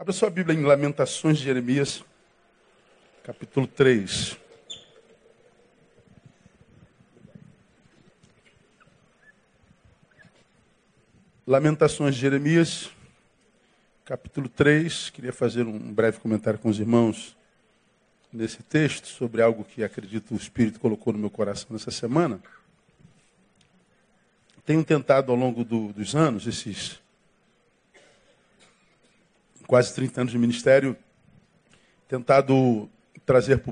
Abra sua Bíblia em Lamentações de Jeremias, capítulo 3. Lamentações de Jeremias, capítulo 3. Queria fazer um breve comentário com os irmãos nesse texto sobre algo que acredito o Espírito colocou no meu coração nessa semana. Tenho tentado ao longo do, dos anos, esses quase 30 anos de ministério, tentado trazer para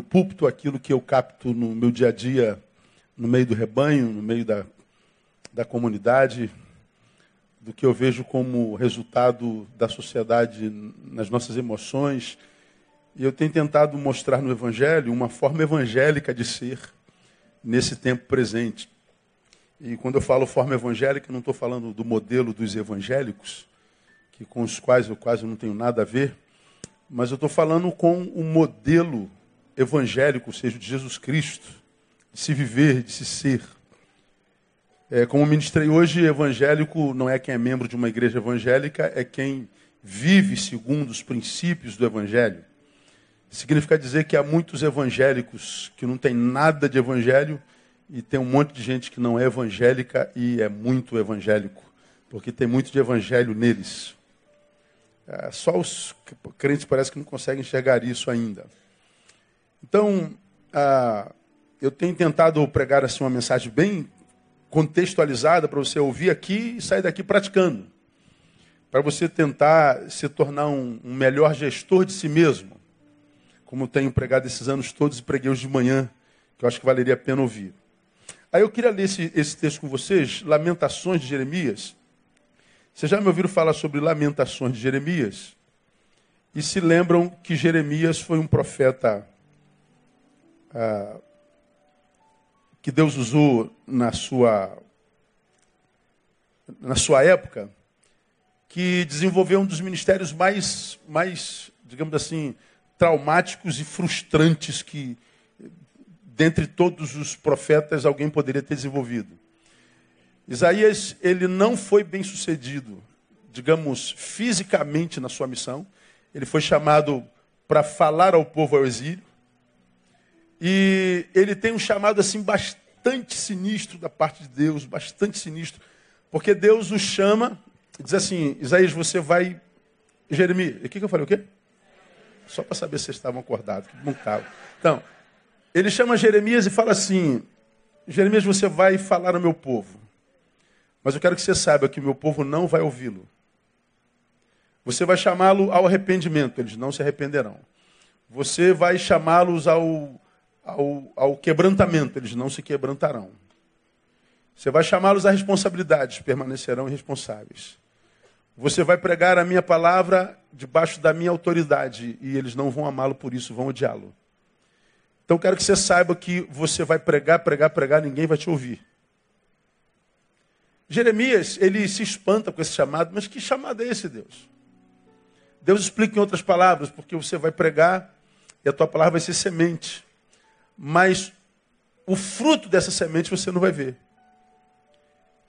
o púlpito aquilo que eu capto no meu dia a dia, no meio do rebanho, no meio da, da comunidade, do que eu vejo como resultado da sociedade nas nossas emoções. E eu tenho tentado mostrar no Evangelho uma forma evangélica de ser nesse tempo presente. E quando eu falo forma evangélica, não estou falando do modelo dos evangélicos, que com os quais eu quase não tenho nada a ver, mas eu estou falando com o modelo evangélico, ou seja, de Jesus Cristo, de se viver, de se ser. É, como ministrei hoje, evangélico não é quem é membro de uma igreja evangélica, é quem vive segundo os princípios do evangelho. Significa dizer que há muitos evangélicos que não têm nada de evangelho e tem um monte de gente que não é evangélica e é muito evangélico, porque tem muito de evangelho neles. É, só os crentes parece que não conseguem enxergar isso ainda. Então, eu tenho tentado pregar assim uma mensagem bem contextualizada para você ouvir aqui e sair daqui praticando. Para você tentar se tornar um, um, melhor gestor de si mesmo. Como eu tenho pregado esses anos todos e preguei hoje de manhã, que eu acho que valeria a pena ouvir. Aí eu queria ler esse, esse texto com vocês, Lamentações de Jeremias, vocês já me ouviram falar sobre lamentações de Jeremias? E se lembram que Jeremias foi um profeta ah, que Deus usou na sua, na sua época, que desenvolveu um dos ministérios mais, mais, digamos assim, traumáticos e frustrantes que, dentre todos os profetas, alguém poderia ter desenvolvido. Isaías, ele não foi bem sucedido, digamos, fisicamente na sua missão. Ele foi chamado para falar ao povo ao exílio. E ele tem um chamado assim bastante sinistro da parte de Deus, bastante sinistro, porque Deus o chama, diz assim: Isaías, você vai. Jeremias, o que, que eu falei? O quê? Só para saber se vocês estavam acordados, que bom estavam. Então, ele chama Jeremias e fala assim: Jeremias, você vai falar ao meu povo. Mas eu quero que você saiba que o meu povo não vai ouvi-lo. Você vai chamá-lo ao arrependimento, eles não se arrependerão. Você vai chamá-los ao, ao, ao quebrantamento, eles não se quebrantarão. Você vai chamá-los à responsabilidade, permanecerão irresponsáveis. Você vai pregar a minha palavra debaixo da minha autoridade e eles não vão amá-lo por isso, vão odiá-lo. Então quero que você saiba que você vai pregar, pregar, pregar, ninguém vai te ouvir. Jeremias, ele se espanta com esse chamado, mas que chamado é esse, Deus? Deus explica em outras palavras, porque você vai pregar e a tua palavra vai ser semente. Mas o fruto dessa semente você não vai ver.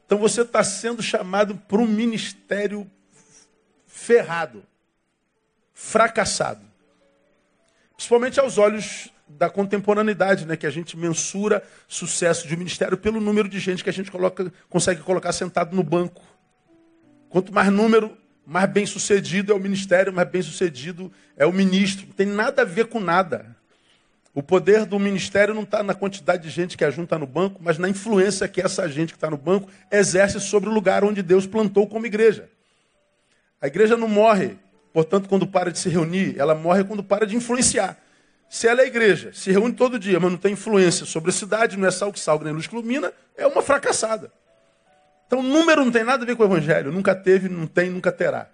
Então você está sendo chamado para um ministério ferrado, fracassado. Principalmente aos olhos da contemporaneidade, né? que a gente mensura sucesso de um ministério pelo número de gente que a gente coloca, consegue colocar sentado no banco. Quanto mais número, mais bem sucedido é o ministério, mais bem sucedido é o ministro. Não tem nada a ver com nada. O poder do ministério não está na quantidade de gente que ajunta no banco, mas na influência que essa gente que está no banco exerce sobre o lugar onde Deus plantou como igreja. A igreja não morre, portanto, quando para de se reunir, ela morre quando para de influenciar. Se ela é igreja, se reúne todo dia, mas não tem influência sobre a cidade, não é sal que salga nem luz que ilumina, é uma fracassada. Então, número não tem nada a ver com o evangelho. Nunca teve, não tem, nunca terá.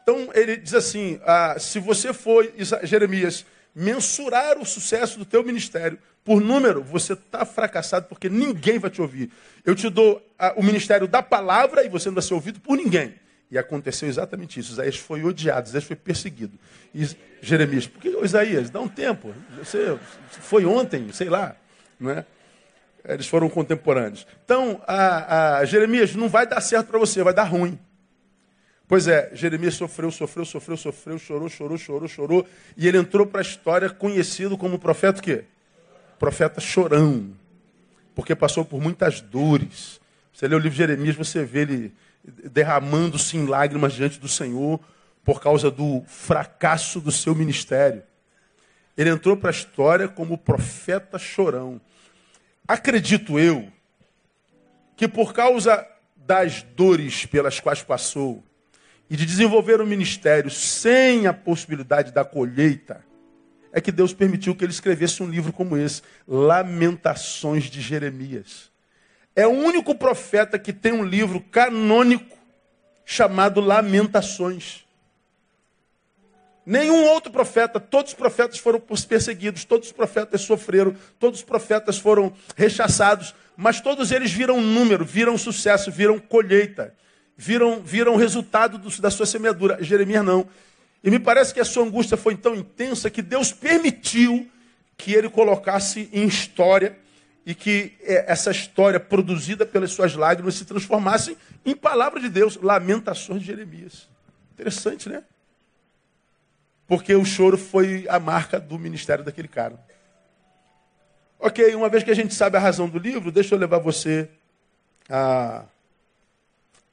Então, ele diz assim: ah, se você for, Jeremias, mensurar o sucesso do teu ministério por número, você está fracassado porque ninguém vai te ouvir. Eu te dou ah, o ministério da palavra e você não vai ser ouvido por ninguém. E aconteceu exatamente isso. Isaías foi odiado, Isaías foi perseguido. E Jeremias, por que Isaías? Dá um tempo. Você foi ontem, sei lá. Não é? Eles foram contemporâneos. Então, a, a Jeremias, não vai dar certo para você, vai dar ruim. Pois é, Jeremias sofreu, sofreu, sofreu, sofreu, chorou, chorou, chorou, chorou. E ele entrou para a história conhecido como profeta o quê? Profeta chorão. Porque passou por muitas dores. Você lê o livro de Jeremias, você vê ele derramando-se em lágrimas diante do Senhor por causa do fracasso do seu ministério. Ele entrou para a história como profeta chorão. Acredito eu que por causa das dores pelas quais passou, e de desenvolver o ministério sem a possibilidade da colheita, é que Deus permitiu que ele escrevesse um livro como esse, Lamentações de Jeremias. É o único profeta que tem um livro canônico chamado Lamentações. Nenhum outro profeta, todos os profetas foram perseguidos, todos os profetas sofreram, todos os profetas foram rechaçados, mas todos eles viram número, viram sucesso, viram colheita viram, viram resultado do, da sua semeadura. Jeremias não. E me parece que a sua angústia foi tão intensa que Deus permitiu que ele colocasse em história e que é, essa história produzida pelas suas lágrimas se transformasse em palavra de Deus, lamentações de Jeremias. Interessante, né? Porque o choro foi a marca do ministério daquele cara. Ok, uma vez que a gente sabe a razão do livro, deixa eu levar você a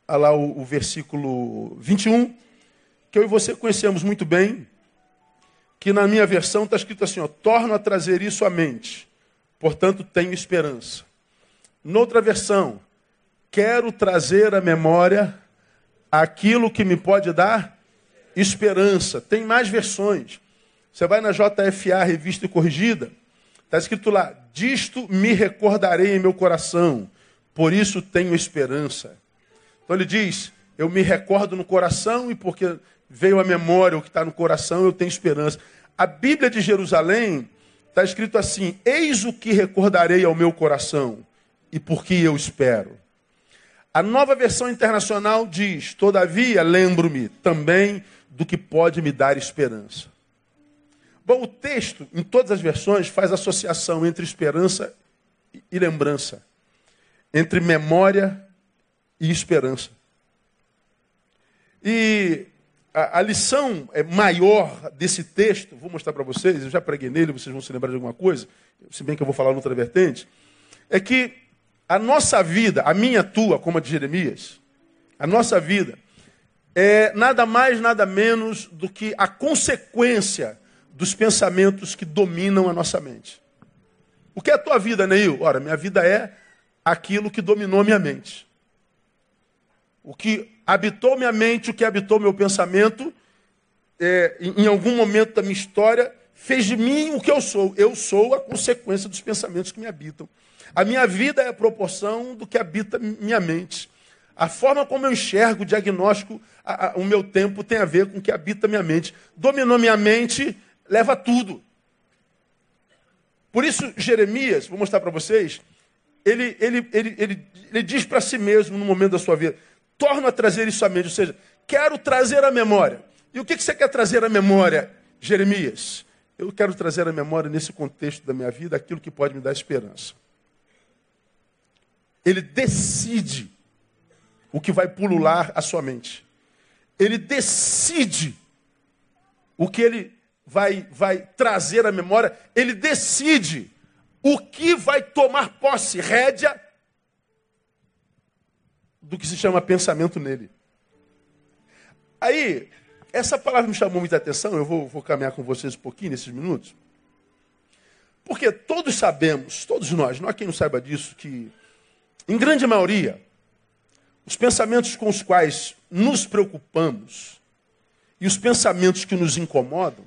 Olha lá o, o versículo 21, que eu e você conhecemos muito bem, que na minha versão está escrito assim: ó, torno a trazer isso à mente, portanto tenho esperança. Noutra versão, quero trazer à memória aquilo que me pode dar esperança. Tem mais versões. Você vai na JFA, revista e corrigida, está escrito lá: disto me recordarei em meu coração, por isso tenho esperança. Então ele diz: Eu me recordo no coração e porque veio a memória o que está no coração, eu tenho esperança. A Bíblia de Jerusalém está escrito assim: Eis o que recordarei ao meu coração e por que eu espero. A nova versão internacional diz: Todavia, lembro-me também do que pode me dar esperança. Bom, o texto, em todas as versões, faz associação entre esperança e lembrança, entre memória e esperança. E a, a lição é maior desse texto, vou mostrar para vocês, eu já preguei nele, vocês vão se lembrar de alguma coisa, se bem que eu vou falar noutra vertente, é que a nossa vida, a minha, tua, como a de Jeremias, a nossa vida é nada mais, nada menos do que a consequência dos pensamentos que dominam a nossa mente. O que é a tua vida, Neil? Ora, minha vida é aquilo que dominou minha mente. O que habitou minha mente, o que habitou meu pensamento, é, em algum momento da minha história, fez de mim o que eu sou. Eu sou a consequência dos pensamentos que me habitam. A minha vida é a proporção do que habita minha mente. A forma como eu enxergo, diagnóstico, a, a, o meu tempo tem a ver com o que habita minha mente. Dominou minha mente, leva tudo. Por isso, Jeremias, vou mostrar para vocês, ele, ele, ele, ele, ele diz para si mesmo no momento da sua vida: torno a trazer isso à mente, ou seja, quero trazer a memória. E o que você quer trazer à memória, Jeremias? Eu quero trazer à memória, nesse contexto da minha vida, aquilo que pode me dar esperança. Ele decide o que vai pulular a sua mente. Ele decide o que ele vai, vai trazer à memória. Ele decide o que vai tomar posse, rédea do que se chama pensamento nele. Aí, essa palavra me chamou muita atenção, eu vou, vou caminhar com vocês um pouquinho nesses minutos. Porque todos sabemos, todos nós, não há quem não saiba disso, que, em grande maioria, os pensamentos com os quais nos preocupamos e os pensamentos que nos incomodam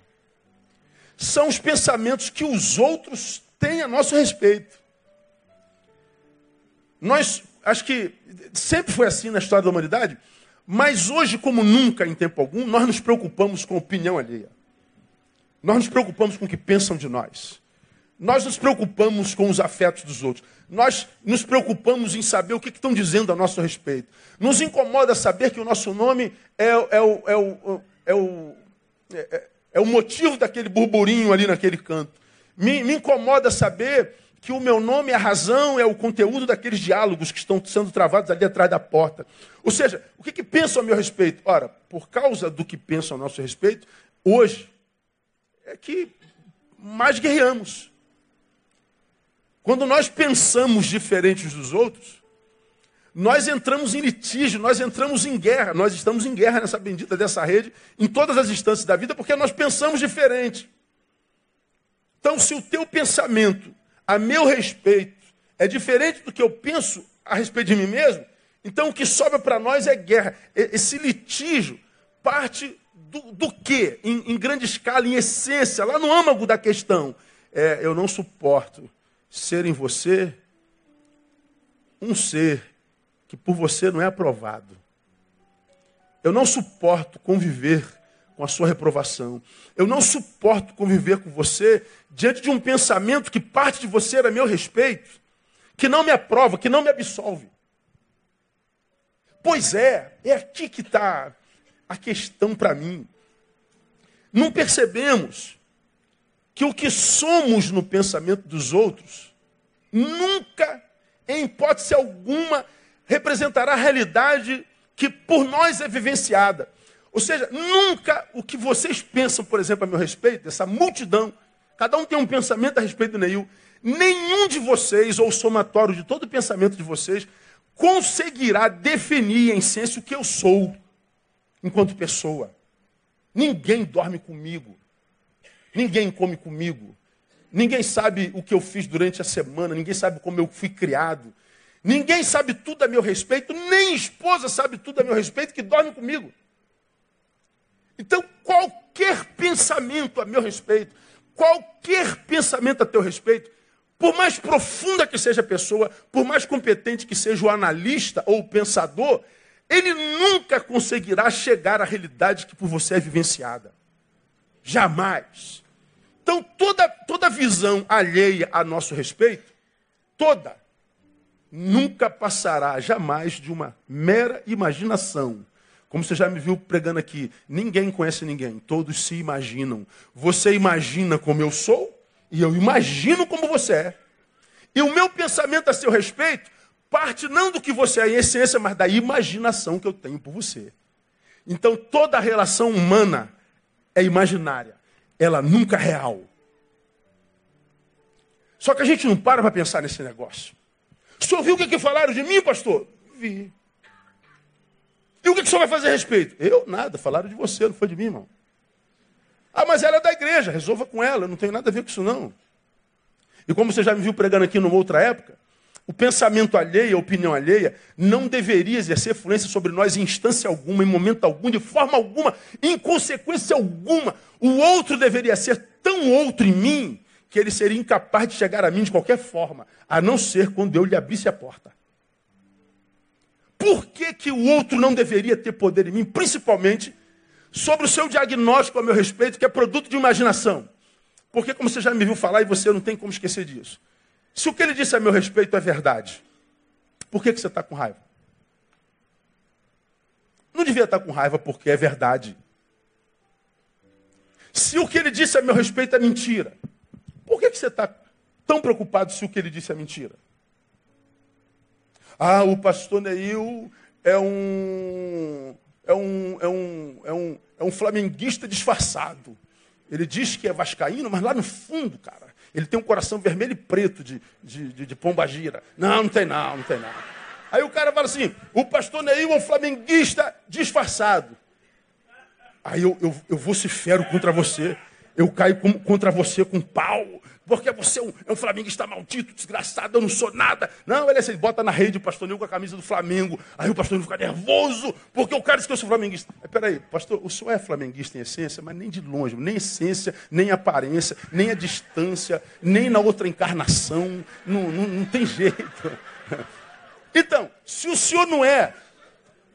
são os pensamentos que os outros têm a nosso respeito. Nós Acho que sempre foi assim na história da humanidade, mas hoje, como nunca em tempo algum, nós nos preocupamos com opinião alheia. Nós nos preocupamos com o que pensam de nós. Nós nos preocupamos com os afetos dos outros. Nós nos preocupamos em saber o que estão dizendo a nosso respeito. Nos incomoda saber que o nosso nome é, é, o, é, o, é, o, é, é o motivo daquele burburinho ali naquele canto. Me, me incomoda saber que o meu nome a razão, é o conteúdo daqueles diálogos que estão sendo travados ali atrás da porta. Ou seja, o que, que pensam a meu respeito? Ora, por causa do que pensam a nosso respeito, hoje, é que mais guerreamos. Quando nós pensamos diferentes dos outros, nós entramos em litígio, nós entramos em guerra, nós estamos em guerra nessa bendita dessa rede, em todas as instâncias da vida, porque nós pensamos diferente. Então, se o teu pensamento a meu respeito é diferente do que eu penso a respeito de mim mesmo, então o que sobra para nós é guerra. Esse litígio parte do, do? Em, em, grande escala, em essência, lá no âmago da questão. É, eu não suporto ser em você um ser que por você não é aprovado. Eu não suporto conviver com a sua reprovação. Eu não suporto conviver com você diante de um pensamento que parte de você era meu respeito, que não me aprova, que não me absolve. Pois é, é aqui que está a questão para mim. Não percebemos que o que somos no pensamento dos outros nunca, em hipótese alguma, representará a realidade que por nós é vivenciada. Ou seja, nunca o que vocês pensam, por exemplo, a meu respeito, essa multidão, cada um tem um pensamento a respeito do Neil, nenhum de vocês, ou somatório de todo o pensamento de vocês, conseguirá definir em essência o que eu sou enquanto pessoa. Ninguém dorme comigo. Ninguém come comigo. Ninguém sabe o que eu fiz durante a semana. Ninguém sabe como eu fui criado. Ninguém sabe tudo a meu respeito, nem esposa sabe tudo a meu respeito que dorme comigo. Então, qualquer pensamento a meu respeito, qualquer pensamento a teu respeito, por mais profunda que seja a pessoa, por mais competente que seja o analista ou o pensador, ele nunca conseguirá chegar à realidade que por você é vivenciada. Jamais. Então, toda, toda visão alheia a nosso respeito, toda, nunca passará jamais de uma mera imaginação. Como você já me viu pregando aqui, ninguém conhece ninguém, todos se imaginam. Você imagina como eu sou e eu imagino como você é. E o meu pensamento a seu respeito parte não do que você é em essência, mas da imaginação que eu tenho por você. Então toda relação humana é imaginária, ela nunca é real. Só que a gente não para para pensar nesse negócio. O senhor viu o que, que falaram de mim, pastor? Vi. E o que, o senhor vai fazer a respeito? Eu? Nada, falaram de você, não foi de mim, irmão. Ah, mas ela é da igreja, resolva com ela, eu não tenho nada a ver com isso não. E como você já me viu pregando aqui numa outra época, o pensamento alheio, a opinião alheia, não deveria exercer influência sobre nós em instância alguma, em momento algum, de forma alguma, em consequência alguma. O outro deveria ser tão outro em mim que ele seria incapaz de chegar a mim de qualquer forma, a não ser quando eu lhe abrisse a porta. Por que, que o outro não deveria ter poder em mim, principalmente sobre o seu diagnóstico a meu respeito, que é produto de imaginação? Porque, como você já me viu falar, e você não tem como esquecer disso. Se o que ele disse a meu respeito é verdade, por que, que você está com raiva? Não devia estar com raiva porque é verdade. Se o que ele disse a meu respeito é mentira, por que, que você está tão preocupado se o que ele disse é mentira? Ah, o pastor Neil é um, é um, é um, é um, é um flamenguista disfarçado. Ele diz que é vascaíno, mas lá no fundo, cara, ele tem um coração vermelho e preto de, de, de, de pomba gira. Não, não tem não, não tem não. Aí o cara fala assim, o pastor Neil é um flamenguista disfarçado. Aí eu, eu, eu vocifero contra você eu caio com, contra você com pau, porque você é um, é um flamenguista maldito, desgraçado, eu não sou nada. Não, ele, é assim, bota na rede o pastor Nil com a camisa do Flamengo, aí o pastor Nil fica nervoso, porque o cara disse que eu sou flamenguista. Peraí, pastor, o senhor é flamenguista em essência, mas nem de longe, nem essência, nem aparência, nem a distância, nem na outra encarnação, não, não, não tem jeito. Então, se o senhor não é,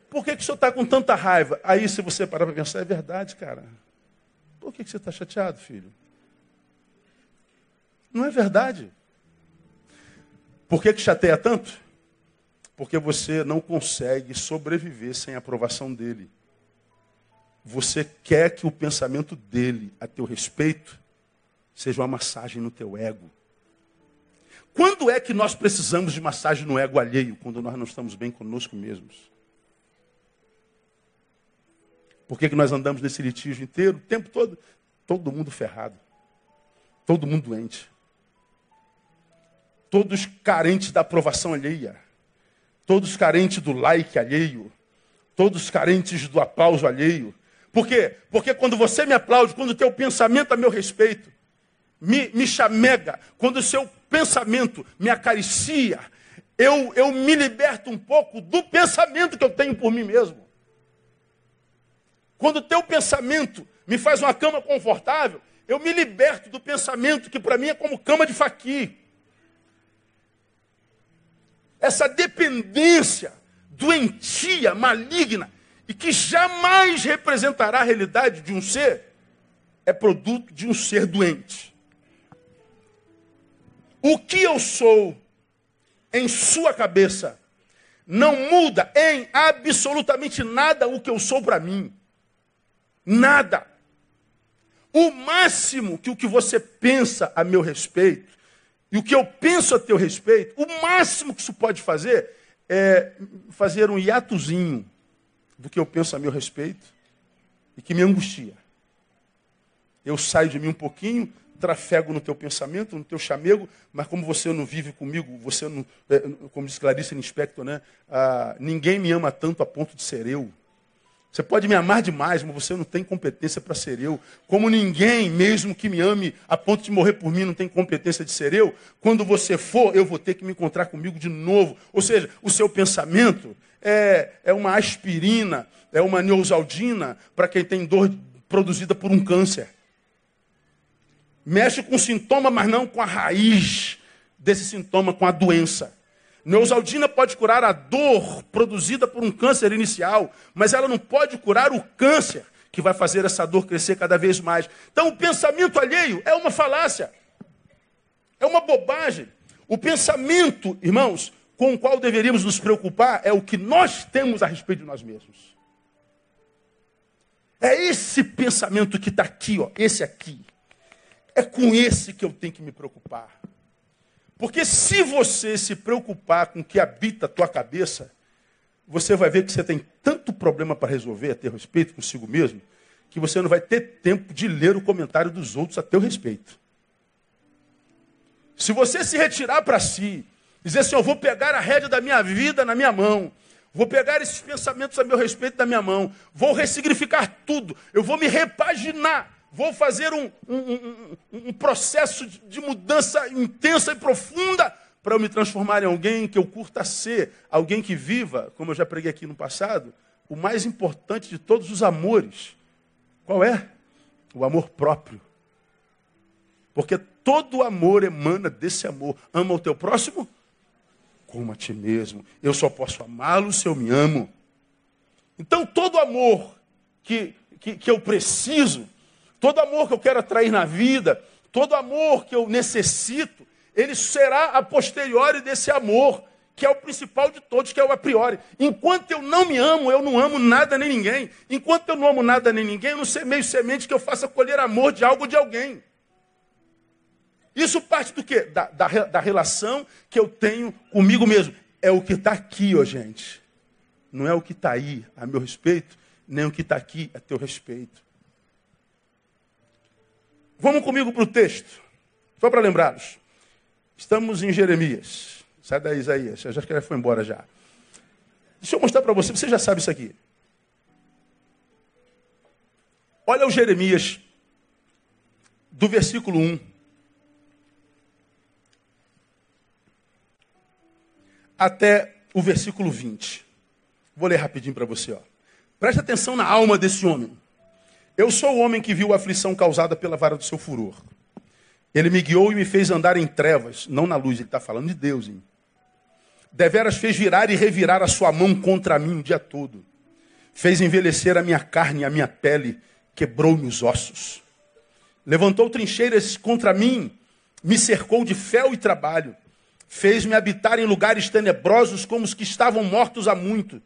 por que, que o senhor está com tanta raiva? Aí, se você parar para pensar, é verdade, cara. Por que você está chateado, filho? Não é verdade. Por que, que chateia tanto? Porque você não consegue sobreviver sem a aprovação dele. Você quer que o pensamento dele a teu respeito seja uma massagem no teu ego. Quando é que nós precisamos de massagem no ego alheio? Quando nós não estamos bem conosco mesmos. Por que, que nós andamos nesse litígio inteiro, o tempo todo? Todo mundo ferrado. Todo mundo doente. Todos carentes da aprovação alheia. Todos carentes do like alheio. Todos carentes do aplauso alheio. Por quê? Porque quando você me aplaude, quando o teu pensamento a meu respeito me, me chamega, quando o seu pensamento me acaricia, eu, eu me liberto um pouco do pensamento que eu tenho por mim mesmo. Quando o teu pensamento me faz uma cama confortável, eu me liberto do pensamento que para mim é como cama de faqui. Essa dependência doentia, maligna, e que jamais representará a realidade de um ser, é produto de um ser doente. O que eu sou em sua cabeça não muda em absolutamente nada o que eu sou para mim. Nada. O máximo que o que você pensa a meu respeito e o que eu penso a teu respeito, o máximo que isso pode fazer é fazer um hiatozinho do que eu penso a meu respeito e que me angustia. Eu saio de mim um pouquinho, trafego no teu pensamento, no teu chamego, mas como você não vive comigo, você não, é, como diz Clarice Inspector, né? Ah, ninguém me ama tanto a ponto de ser eu. Você pode me amar demais, mas você não tem competência para ser eu. Como ninguém, mesmo que me ame a ponto de morrer por mim, não tem competência de ser eu. Quando você for, eu vou ter que me encontrar comigo de novo. Ou seja, o seu pensamento é, é uma aspirina, é uma neosaldina para quem tem dor produzida por um câncer. Mexe com o sintoma, mas não com a raiz desse sintoma, com a doença. Neosaldina pode curar a dor produzida por um câncer inicial, mas ela não pode curar o câncer que vai fazer essa dor crescer cada vez mais. Então, o pensamento alheio é uma falácia, é uma bobagem. O pensamento, irmãos, com o qual deveríamos nos preocupar é o que nós temos a respeito de nós mesmos. É esse pensamento que está aqui, ó, esse aqui. É com esse que eu tenho que me preocupar. Porque se você se preocupar com o que habita a tua cabeça, você vai ver que você tem tanto problema para resolver a teu respeito consigo mesmo, que você não vai ter tempo de ler o comentário dos outros a teu respeito. Se você se retirar para si, dizer assim, eu vou pegar a rédea da minha vida na minha mão, vou pegar esses pensamentos a meu respeito na minha mão, vou ressignificar tudo, eu vou me repaginar, vou fazer um, um, um, um processo de mudança intensa e profunda para eu me transformar em alguém que eu curta ser, alguém que viva, como eu já preguei aqui no passado, o mais importante de todos os amores. Qual é? O amor próprio. Porque todo amor emana desse amor. Ama o teu próximo como a ti mesmo. Eu só posso amá-lo se eu me amo. Então, todo amor que, que, que eu preciso todo amor que eu quero atrair na vida, todo amor que eu necessito, ele será a posteriori desse amor, que é o principal de todos, que é o a priori. Enquanto eu não me amo, eu não amo nada nem ninguém. Enquanto eu não amo nada nem ninguém, eu não semeio semente que eu faça colher amor de algo de alguém. Isso parte do quê? Da, da, da relação que eu tenho comigo mesmo. É o que está aqui, ó gente. Não é o que está aí a meu respeito, nem o que está aqui a teu respeito. Vamos comigo para o texto, só para lembrá-los. Estamos em Jeremias. Sai daí, Isaías. Já que ele foi embora já. Deixa eu mostrar para você, você já sabe isso aqui. Olha o Jeremias, do versículo 1. Até o versículo 20. Vou ler rapidinho para você. Ó. Preste atenção na alma desse homem. Eu sou o homem que viu a aflição causada pela vara do seu furor. Ele me guiou e me fez andar em trevas, não na luz. Ele está falando de Deus. Hein? Deveras fez virar e revirar a sua mão contra mim o dia todo. Fez envelhecer a minha carne e a minha pele, quebrou-me os ossos. Levantou trincheiras contra mim, me cercou de fel e trabalho. Fez-me habitar em lugares tenebrosos como os que estavam mortos há muito.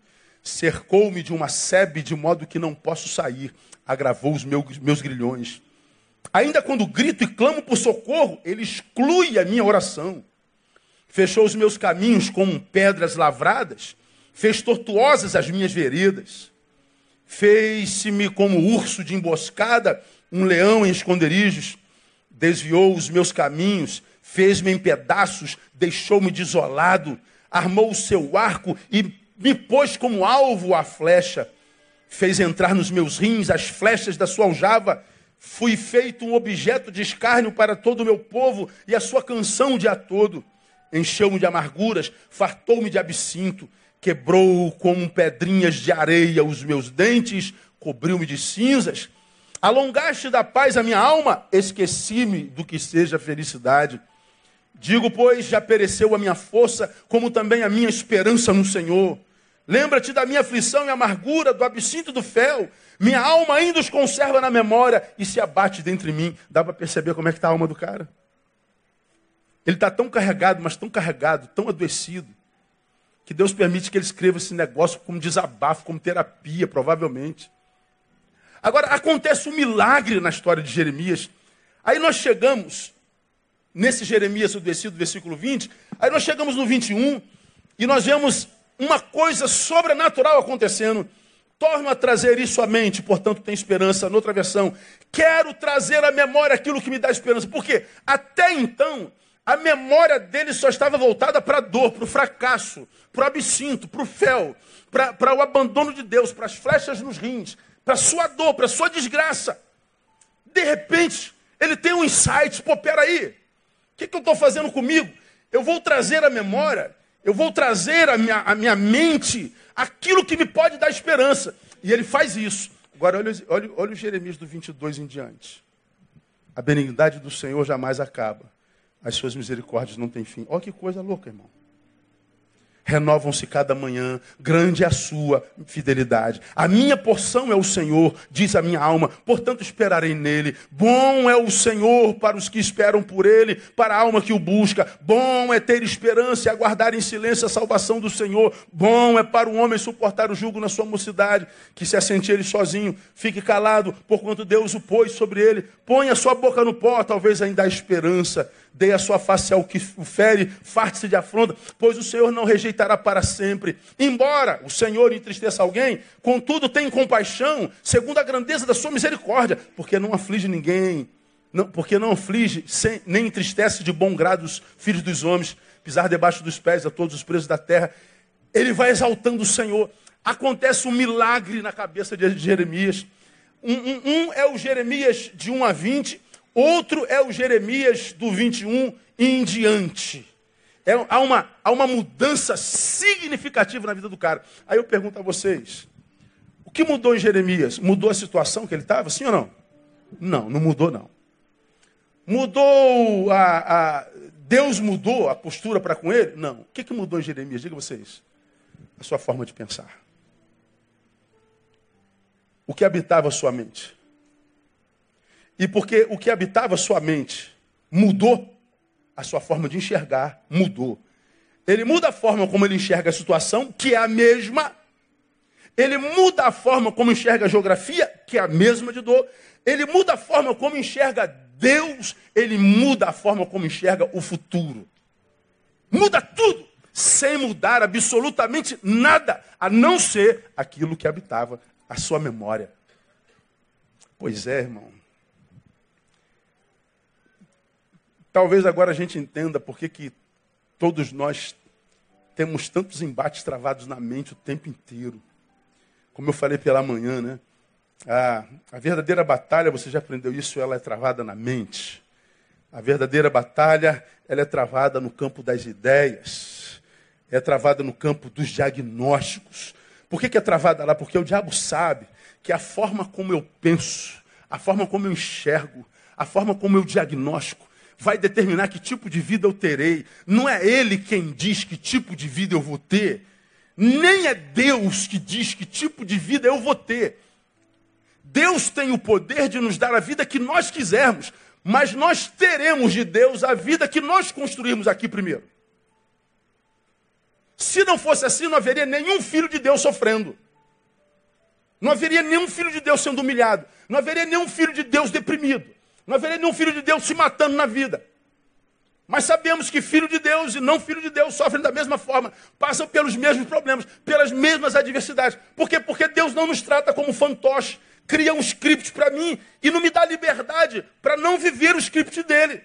Cercou-me de uma sebe de modo que não posso sair agravou os meus, grilhões. Ainda quando grito e clamo por socorro, ele exclui a minha oração. fechou os meus caminhos com pedras lavradas, fez tortuosas as minhas veredas, fez-se-me como urso de emboscada, um leão em esconderijos, desviou os meus caminhos, fez-me em pedaços, deixou-me desolado, armou o seu arco e me pôs como alvo a flecha, fez entrar nos meus rins as flechas da sua aljava, fui feito um objeto de escárnio para todo o meu povo e a sua canção o dia todo. Encheu-me de amarguras, fartou-me de absinto, quebrou como pedrinhas de areia os meus dentes, cobriu-me de cinzas. Alongaste da paz a minha alma, esqueci-me do que seja felicidade. Digo, pois, já pereceu a minha força, como também a minha esperança no Senhor. Lembra-te da minha aflição e amargura, do absinto do fel. Minha alma ainda os conserva na memória e se abate dentro de mim. Dá para perceber como é que está a alma do cara? Ele está tão carregado, mas tão carregado, tão adoecido, que Deus permite que ele escreva esse negócio como desabafo, como terapia, provavelmente. Agora, acontece um milagre na história de Jeremias. Aí nós chegamos, nesse Jeremias adoecido, versículo 20, aí nós chegamos no 21, e nós vemos uma coisa sobrenatural acontecendo. Torno a trazer isso à mente, portanto tem esperança. Noutra versão, quero trazer à memória aquilo que me dá esperança. Porque até então, a memória dele só estava voltada para a dor, para o fracasso, para o absinto, para o fel, para o abandono de Deus, para as flechas nos rins, para a sua dor, para a sua desgraça. De repente, ele tem um insight, pô, peraí, o que, que eu estou fazendo comigo? Eu vou trazer à memória eu vou trazer à minha, à minha mente aquilo que me pode dar esperança. E ele faz isso. Agora, olha, olha, olha o Jeremias do 22 em diante. A benignidade do Senhor jamais acaba. As suas misericórdias não têm fim. Olha que coisa louca, irmão renovam-se cada manhã, grande é a sua fidelidade. A minha porção é o Senhor, diz a minha alma, portanto esperarei nele. Bom é o Senhor para os que esperam por ele, para a alma que o busca. Bom é ter esperança e aguardar em silêncio a salvação do Senhor. Bom é para o homem suportar o jugo na sua mocidade, que se assente ele sozinho, fique calado, porquanto Deus o pôs sobre ele. Põe a sua boca no pó, talvez ainda há esperança dê a sua face ao que o fere, farte-se de afronta, pois o Senhor não rejeitará para sempre. Embora o Senhor entristeça alguém, contudo tem compaixão, segundo a grandeza da sua misericórdia, porque não aflige ninguém, não, porque não aflige, sem, nem entristece de bom grado os filhos dos homens, pisar debaixo dos pés a todos os presos da terra. Ele vai exaltando o Senhor. Acontece um milagre na cabeça de Jeremias. Um, um, um é o Jeremias de 1 a 20, Outro é o Jeremias do 21 em diante. É, há, uma, há uma mudança significativa na vida do cara. Aí eu pergunto a vocês: o que mudou em Jeremias? Mudou a situação que ele estava? Sim ou não? Não, não mudou, não. Mudou a, a Deus mudou a postura para com ele? Não. O que, que mudou em Jeremias? Diga vocês. A sua forma de pensar. O que habitava a sua mente? E porque o que habitava sua mente mudou, a sua forma de enxergar mudou. Ele muda a forma como ele enxerga a situação, que é a mesma. Ele muda a forma como enxerga a geografia, que é a mesma de dor. Ele muda a forma como enxerga Deus. Ele muda a forma como enxerga o futuro. Muda tudo, sem mudar absolutamente nada, a não ser aquilo que habitava a sua memória. Pois é, irmão. Talvez agora a gente entenda por que, que todos nós temos tantos embates travados na mente o tempo inteiro. Como eu falei pela manhã, né? A, a verdadeira batalha, você já aprendeu isso, ela é travada na mente. A verdadeira batalha, ela é travada no campo das ideias. É travada no campo dos diagnósticos. Por que, que é travada lá? Porque o diabo sabe que a forma como eu penso, a forma como eu enxergo, a forma como eu diagnóstico, vai determinar que tipo de vida eu terei. Não é Ele quem diz que tipo de vida eu vou ter. Nem é Deus que diz que tipo de vida eu vou ter. Deus tem o poder de nos dar a vida que nós quisermos, mas nós teremos de Deus a vida que nós construímos aqui primeiro. Se não fosse assim, não haveria nenhum filho de Deus sofrendo. Não haveria nenhum filho de Deus sendo humilhado. Não haveria nenhum filho de Deus deprimido. Não haveria nenhum filho de Deus se matando na vida. Mas sabemos que filho de Deus e não filho de Deus sofrem da mesma forma, passam pelos mesmos problemas, pelas mesmas adversidades. Por quê? Porque Deus não nos trata como fantoche, cria um script para mim e não me dá liberdade para não viver o script dele.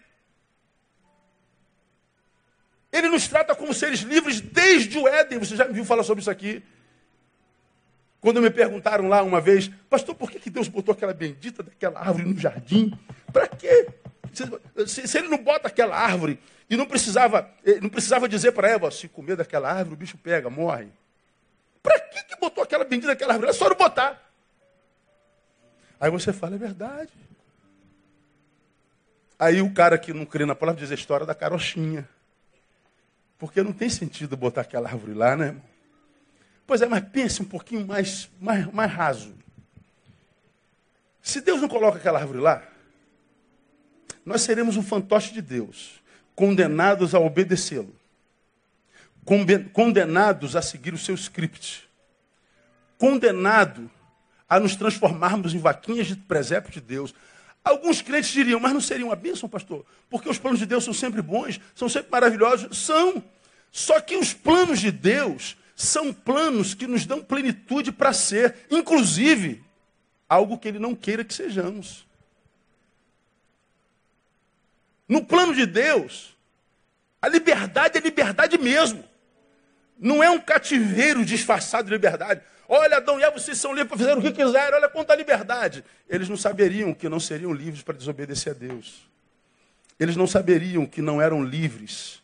Ele nos trata como seres livres desde o Éden. Você já me viu falar sobre isso aqui? Quando me perguntaram lá uma vez, pastor, por que Deus botou aquela bendita daquela árvore no jardim? Para quê? Se, se, ele não bota aquela árvore e não precisava, eh, não precisava dizer para Eva, se comer daquela árvore, o bicho pega, morre. Para que, que botou aquela bendita daquela árvore? É só não botar. Aí você fala, é verdade. Aí o cara que não crê na palavra diz a história da carochinha. Porque não tem sentido botar aquela árvore lá, né? Pois é, mas pense um pouquinho mais, mais, mais raso. Se Deus não coloca aquela árvore lá, nós seremos um fantoche de Deus, condenados a obedecê-lo, condenados a seguir o seu script, condenado a nos transformarmos em vaquinhas de presépio de Deus. Alguns crentes diriam, mas não seria uma bênção, pastor? Porque os planos de Deus são sempre bons, são sempre maravilhosos. São. Só que os planos de Deus são planos que nos dão plenitude para ser, inclusive, algo que Ele não queira que sejamos. No plano de Deus, a liberdade é liberdade mesmo. Não é um cativeiro disfarçado de liberdade. Olha, Adão e Eva, vocês são livres para fazer o que quiserem, olha quanta liberdade. Eles não saberiam que não seriam livres para desobedecer a Deus. Eles não saberiam que não eram livres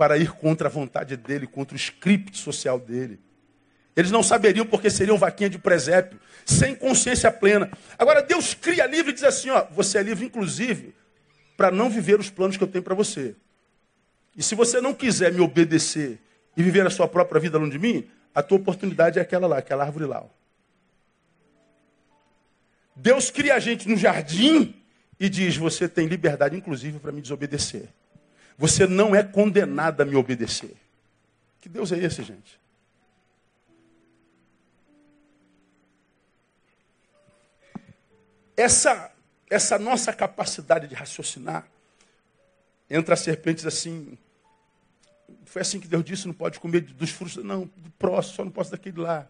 para ir contra a vontade dele, contra o script social dele. Eles não saberiam porque seriam vaquinha de presépio, sem consciência plena. Agora, Deus cria livre e diz assim: ó, você é livre, inclusive, para não viver os planos que eu tenho para você. E se você não quiser me obedecer e viver a sua própria vida longe de mim, a tua oportunidade é aquela lá, aquela árvore lá. Deus cria a gente no jardim e diz: Você tem liberdade, inclusive, para me desobedecer. Você não é condenado a me obedecer. Que Deus é esse, gente? Essa essa nossa capacidade de raciocinar, entra a serpentes assim. Foi assim que Deus disse: não pode comer dos frutos, não, do próximo, só não posso daquele lá.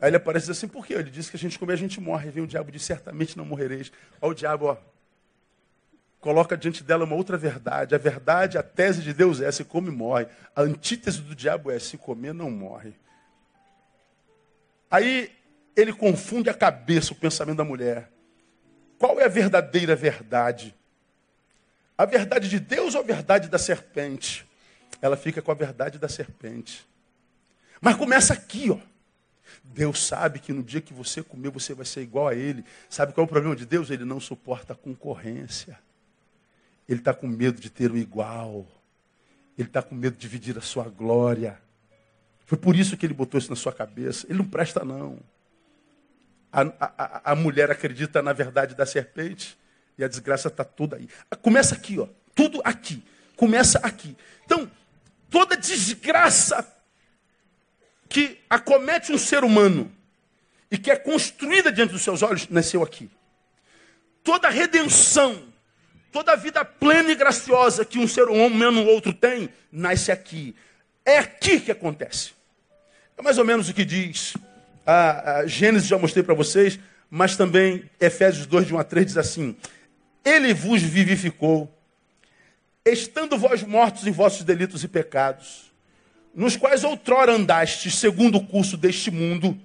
Aí ele aparece assim, por quê? Ele disse que a gente comer, a gente morre. Aí vem o diabo e diz, certamente não morrereis. Olha o diabo, ó, coloca diante dela uma outra verdade. A verdade, a tese de Deus é, se come, morre. A antítese do diabo é, se comer, não morre. Aí ele confunde a cabeça, o pensamento da mulher. Qual é a verdadeira verdade? A verdade de Deus ou a verdade da serpente? Ela fica com a verdade da serpente. Mas começa aqui, ó. Deus sabe que no dia que você comer, você vai ser igual a Ele. Sabe qual é o problema de Deus? Ele não suporta a concorrência. Ele está com medo de ter o igual. Ele está com medo de dividir a sua glória. Foi por isso que ele botou isso na sua cabeça. Ele não presta, não a, a, a mulher acredita na verdade da serpente e a desgraça está toda aí. Começa aqui, ó. Tudo aqui. Começa aqui. Então, toda desgraça que acomete um ser humano e que é construída diante dos seus olhos, nasceu aqui. Toda redenção, toda vida plena e graciosa que um ser humano ou outro tem, nasce aqui. É aqui que acontece. É mais ou menos o que diz a, a Gênesis já mostrei para vocês, mas também Efésios 2, de 1 a 3 diz assim: Ele vos vivificou, estando vós mortos em vossos delitos e pecados, nos quais outrora andastes, segundo o curso deste mundo,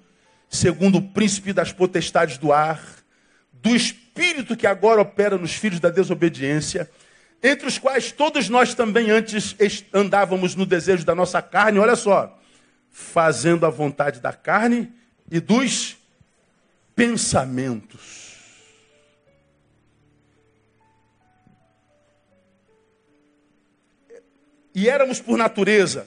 segundo o príncipe das potestades do ar, do espírito que agora opera nos filhos da desobediência, entre os quais todos nós também antes andávamos no desejo da nossa carne, olha só, fazendo a vontade da carne e dos pensamentos. E éramos, por natureza,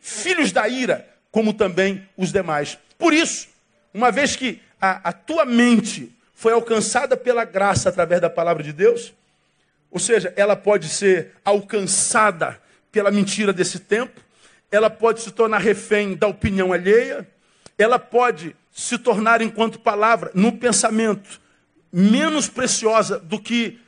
filhos da ira, como também os demais. Por isso, uma vez que a, a tua mente foi alcançada pela graça através da palavra de Deus, ou seja, ela pode ser alcançada pela mentira desse tempo, ela pode se tornar refém da opinião alheia, ela pode se tornar, enquanto palavra, no pensamento, menos preciosa do que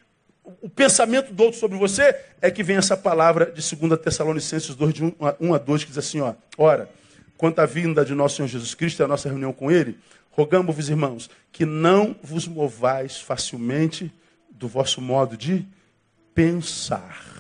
o pensamento do outro sobre você, é que vem essa palavra de 2 Tessalonicenses 2, de 1 a 2, que diz assim, ó, ora, quanto à vinda de nosso Senhor Jesus Cristo e a nossa reunião com Ele, rogamos-vos, irmãos, que não vos movais facilmente do vosso modo de pensar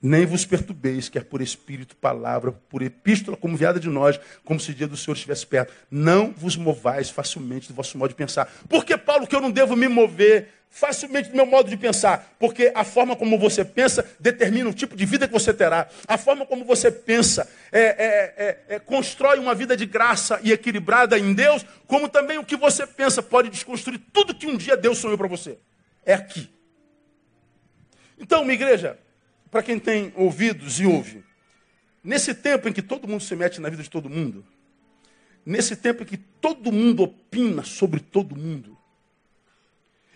nem vos perturbeis, quer por espírito, palavra, por epístola, como viada de nós, como se o dia do Senhor estivesse perto. Não vos movais facilmente do vosso modo de pensar. Por que, Paulo, que eu não devo me mover facilmente do meu modo de pensar? Porque a forma como você pensa determina o tipo de vida que você terá. A forma como você pensa é, é, é, é constrói uma vida de graça e equilibrada em Deus, como também o que você pensa pode desconstruir tudo que um dia Deus sonhou para você. É aqui. Então, minha igreja, para quem tem ouvidos e ouve, nesse tempo em que todo mundo se mete na vida de todo mundo, nesse tempo em que todo mundo opina sobre todo mundo,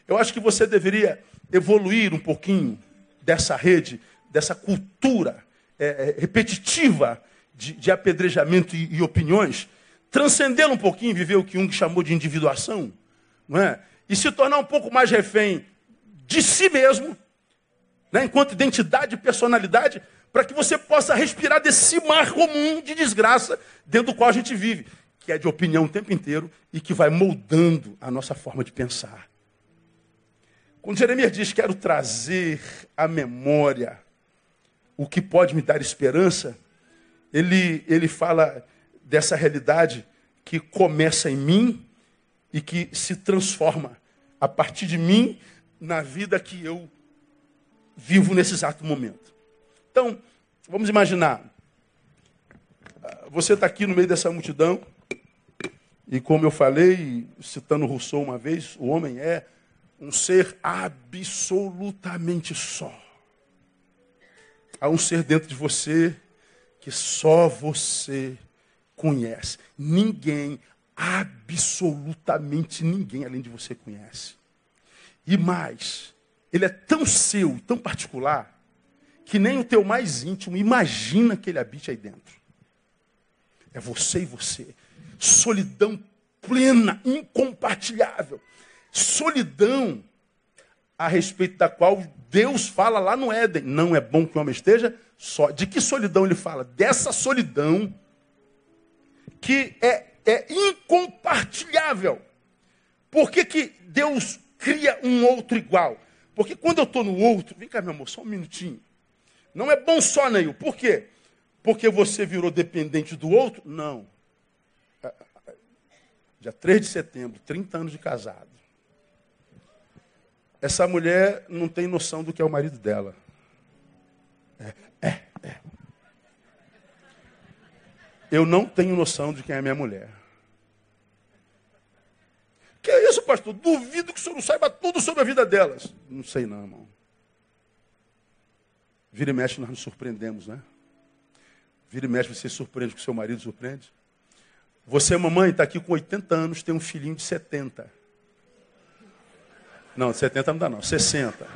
eu acho que você deveria evoluir um pouquinho dessa rede, dessa cultura é, é, repetitiva de, de apedrejamento e, e opiniões, transcendê-la um pouquinho, viver o que Jung chamou de individuação, não é? e se tornar um pouco mais refém de si mesmo né, enquanto identidade e personalidade, para que você possa respirar desse mar comum de desgraça dentro do qual a gente vive, que é de opinião o tempo inteiro e que vai moldando a nossa forma de pensar. Quando Jeremias diz: Quero trazer à memória o que pode me dar esperança, ele, ele fala dessa realidade que começa em mim e que se transforma a partir de mim na vida que eu vivo nesse exato momento. Então, vamos imaginar. Você está aqui no meio dessa multidão, e como eu falei, citando Rousseau uma vez, o homem é um ser absolutamente só. Há um ser dentro de você que só você conhece. Ninguém, absolutamente ninguém além de você conhece. E mais, ele é tão seu, tão particular, que nem o teu mais íntimo imagina que ele habite aí dentro. É você e você. Solidão plena, incompartilhável. Solidão a respeito da qual Deus fala lá no Éden. Não é bom que o homem esteja só. De que solidão ele fala? Dessa solidão que é, é incompartilhável. Por que, que Deus cria um outro igual? Porque quando eu estou no outro, vem cá, meu amor, só um minutinho. Não é bom só, Neil. Por quê? Porque você virou dependente do outro? Não. Dia 3 de setembro, 30 anos de casado. Essa mulher não tem noção do que é o marido dela. É, é, é. Eu não tenho noção de quem é minha mulher. Que é isso, pastor? Duvido que o senhor não saiba tudo sobre a vida delas. Não sei não, irmão. Vira e mexe, nós nos surpreendemos, né? Vira e mexe, você surpreende com seu marido, surpreende. Você, mamãe, está aqui com 80 anos, tem um filhinho de 70. Não, 70 não dá não, 60.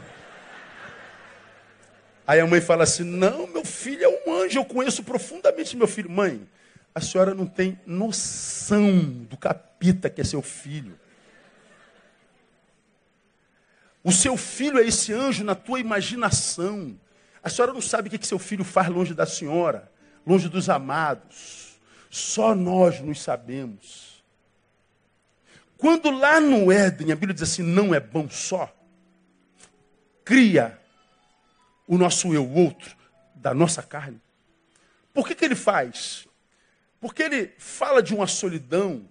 Aí a mãe fala assim, não, meu filho é um anjo, eu conheço profundamente meu filho. Mãe, a senhora não tem noção do capita que é seu filho. O seu filho é esse anjo na tua imaginação. A senhora não sabe o que, seu filho faz longe da senhora, longe dos amados. Só nós nos sabemos. Quando lá no Éden a Bíblia diz assim: não é bom só, cria o nosso eu outro da nossa carne. Por que, que ele faz? Porque ele fala de uma solidão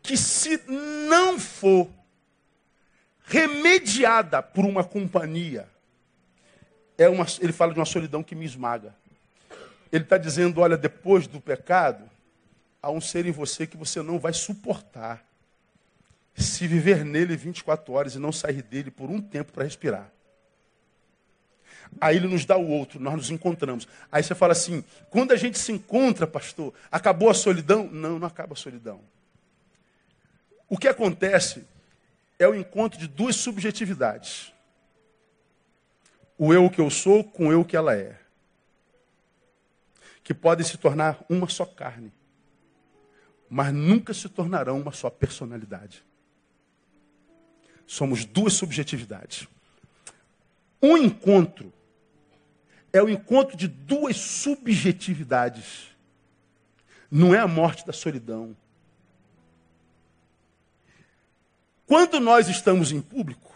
que, se não for remediada por uma companhia. É uma, ele fala de uma solidão que me esmaga. Ele está dizendo: olha, depois do pecado, há um ser em você que você não vai suportar. Se viver nele 24 horas e não sair dele por um tempo para respirar. Aí ele nos dá o outro, nós nos encontramos. Aí você fala assim: quando a gente se encontra, pastor, acabou a solidão? Não, não acaba a solidão. O que acontece é o encontro de duas subjetividades. O eu que eu sou com o eu que ela é. Que podem se tornar uma só carne, mas nunca se tornarão uma só personalidade. Somos duas subjetividades. Um encontro é o encontro de duas subjetividades. Não é a morte da solidão. Quando nós estamos em público,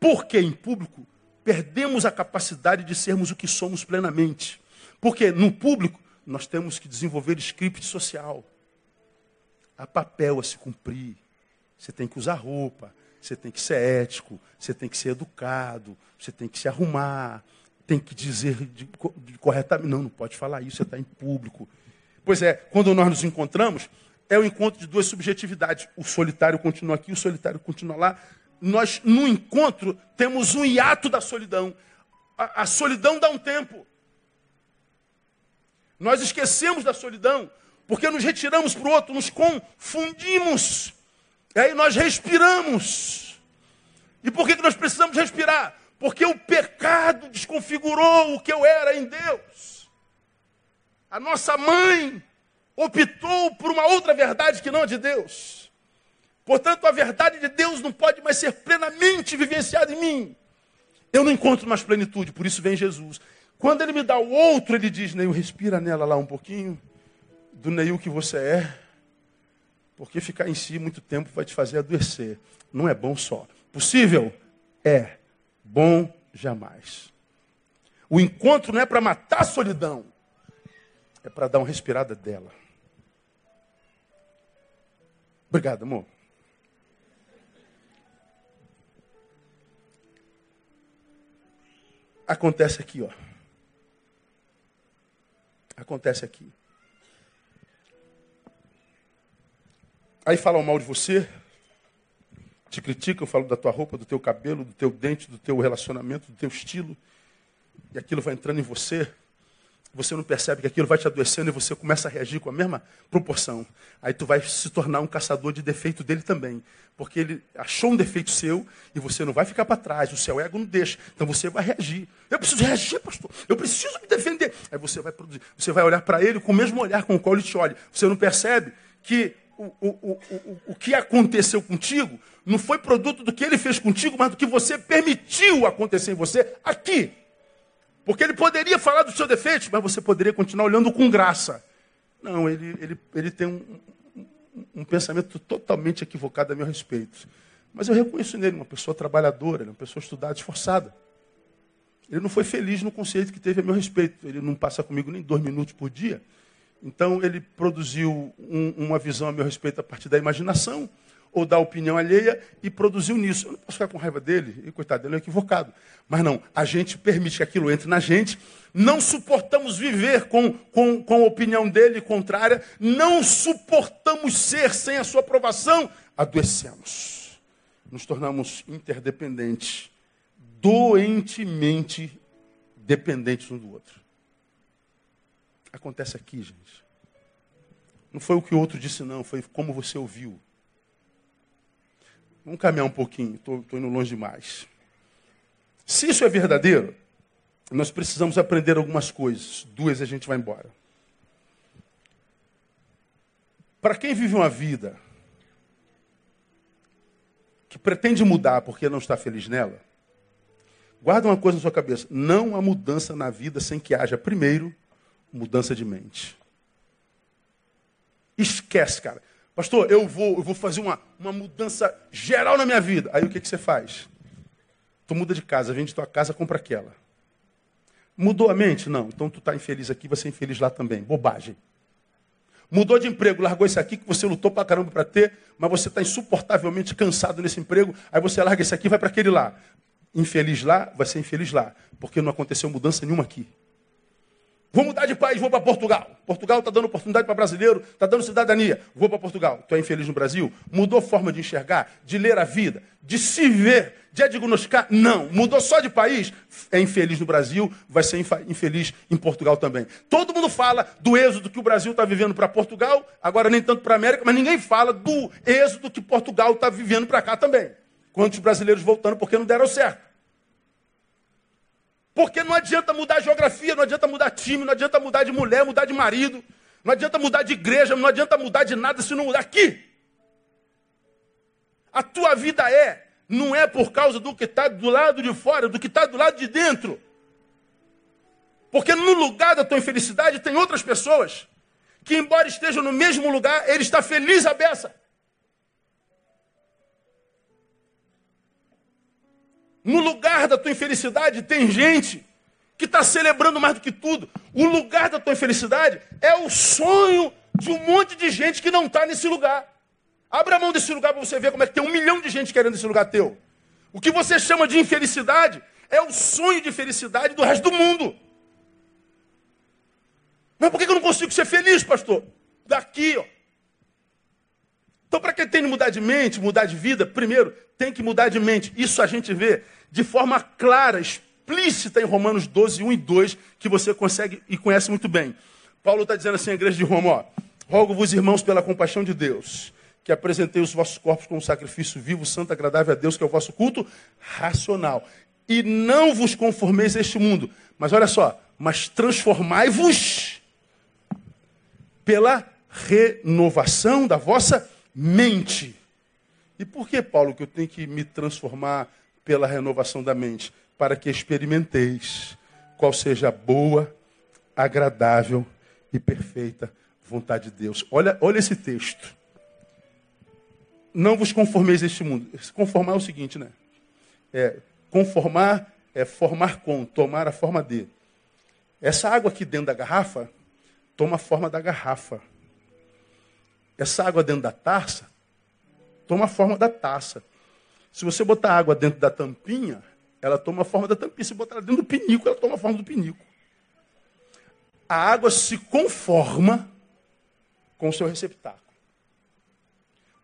porque em público, perdemos a capacidade de sermos o que somos plenamente. Porque no público, nós temos que desenvolver script social. Há papel a se cumprir. Você tem que usar roupa, você tem que ser ético, você tem que ser educado, você tem que se arrumar, tem que dizer de, de, corretamente. Não, não pode falar isso, você está em público. Pois é, quando nós nos encontramos, é o encontro de duas subjetividades. O solitário continua aqui, o solitário continua lá. Nós, no encontro, temos um hiato da solidão. A, a solidão dá um tempo. Nós esquecemos da solidão, porque nos retiramos para o outro, nos confundimos. E aí nós respiramos. E por que, que nós precisamos respirar? Porque o pecado desconfigurou o que eu era em Deus. A nossa mãe optou por uma outra verdade que não a de Deus. Portanto, a verdade de Deus não pode mais ser plenamente vivenciada em mim. Eu não encontro mais plenitude, por isso vem Jesus. Quando ele me dá o outro, ele diz: Neil, respira nela lá um pouquinho, do Neil que você é, porque ficar em si muito tempo vai te fazer adoecer. Não é bom só. Possível? É. Bom jamais. O encontro não é para matar a solidão, é para dar uma respirada dela. Obrigado, amor. Acontece aqui, ó. Acontece aqui. Aí falam mal de você, te criticam, falam da tua roupa, do teu cabelo, do teu dente, do teu relacionamento, do teu estilo. E aquilo vai entrando em você. Você não percebe que aquilo vai te adoecendo e você começa a reagir com a mesma proporção. Aí tu vai se tornar um caçador de defeito dele também. Porque ele achou um defeito seu e você não vai ficar para trás. O seu ego não deixa. Então você vai reagir. Eu preciso reagir, pastor. Eu preciso me defender. Aí você vai produzir. Você vai olhar para ele com o mesmo olhar com o qual ele te olha. Você não percebe que o, o, o, o que aconteceu contigo não foi produto do que ele fez contigo, mas do que você permitiu acontecer em você aqui. Porque ele poderia falar do seu defeito, mas você poderia continuar olhando com graça. Não, ele, ele, ele tem um, um, um pensamento totalmente equivocado a meu respeito. Mas eu reconheço nele uma pessoa trabalhadora, uma pessoa estudada, esforçada. Ele não foi feliz no conceito que teve a meu respeito. Ele não passa comigo nem dois minutos por dia. Então ele produziu um, uma visão a meu respeito a partir da imaginação ou da opinião alheia e produziu nisso. Eu não posso ficar com raiva dele, e coitado, ele é equivocado. Mas não, a gente permite que aquilo entre na gente, não suportamos viver com, com, com a opinião dele contrária, não suportamos ser sem a sua aprovação, adoecemos. Nos tornamos interdependentes, doentemente dependentes um do outro. Acontece aqui, gente. Não foi o que o outro disse, não, foi como você ouviu. Vamos caminhar um pouquinho, estou indo longe demais. Se isso é verdadeiro, nós precisamos aprender algumas coisas. Duas a gente vai embora. Para quem vive uma vida que pretende mudar porque não está feliz nela, guarda uma coisa na sua cabeça: não há mudança na vida sem que haja, primeiro, mudança de mente. Esquece, cara. Pastor, eu vou, eu vou fazer uma, uma mudança geral na minha vida. Aí o que, que você faz? Tu muda de casa, vende tua casa, compra aquela. Mudou a mente? Não. Então tu está infeliz aqui, vai ser infeliz lá também. Bobagem. Mudou de emprego, largou esse aqui que você lutou pra caramba para ter, mas você está insuportavelmente cansado nesse emprego, aí você larga esse aqui e vai para aquele lá. Infeliz lá, vai ser infeliz lá, porque não aconteceu mudança nenhuma aqui. Vou mudar de país, vou para Portugal. Portugal está dando oportunidade para brasileiro, está dando cidadania. Vou para Portugal. Tu é infeliz no Brasil? Mudou forma de enxergar, de ler a vida, de se ver, de diagnosticar? Não. Mudou só de país? É infeliz no Brasil, vai ser infeliz em Portugal também. Todo mundo fala do êxodo que o Brasil está vivendo para Portugal, agora nem tanto para a América, mas ninguém fala do êxodo que Portugal está vivendo para cá também. Quantos brasileiros voltando porque não deram certo? Porque não adianta mudar a geografia, não adianta mudar time, não adianta mudar de mulher, mudar de marido, não adianta mudar de igreja, não adianta mudar de nada se não mudar aqui. A tua vida é não é por causa do que está do lado de fora, do que está do lado de dentro. Porque no lugar da tua infelicidade tem outras pessoas que, embora estejam no mesmo lugar, ele está feliz a beça. No lugar da tua infelicidade tem gente que está celebrando mais do que tudo. O lugar da tua infelicidade é o sonho de um monte de gente que não está nesse lugar. Abra a mão desse lugar para você ver como é que tem um milhão de gente querendo esse lugar teu. O que você chama de infelicidade é o sonho de felicidade do resto do mundo. Mas por que eu não consigo ser feliz, pastor? Daqui, ó. Então, para quem tem que mudar de mente, mudar de vida, primeiro, tem que mudar de mente. Isso a gente vê de forma clara, explícita em Romanos 12, 1 e 2, que você consegue e conhece muito bem. Paulo está dizendo assim à igreja de Roma, ó, rogo-vos, irmãos, pela compaixão de Deus, que apresentei os vossos corpos como sacrifício vivo, santo, agradável a Deus, que é o vosso culto racional. E não vos conformeis a este mundo. Mas olha só, mas transformai-vos pela renovação da vossa mente. E por que, Paulo, que eu tenho que me transformar pela renovação da mente? Para que experimenteis qual seja a boa, agradável e perfeita vontade de Deus. Olha, olha esse texto não vos conformeis a este mundo. Conformar é o seguinte, né? É, conformar é formar com, tomar a forma de. Essa água aqui dentro da garrafa toma a forma da garrafa. Essa água dentro da taça toma a forma da taça. Se você botar água dentro da tampinha, ela toma a forma da tampinha. Se botar ela dentro do pinico, ela toma a forma do pinico. A água se conforma com o seu receptáculo.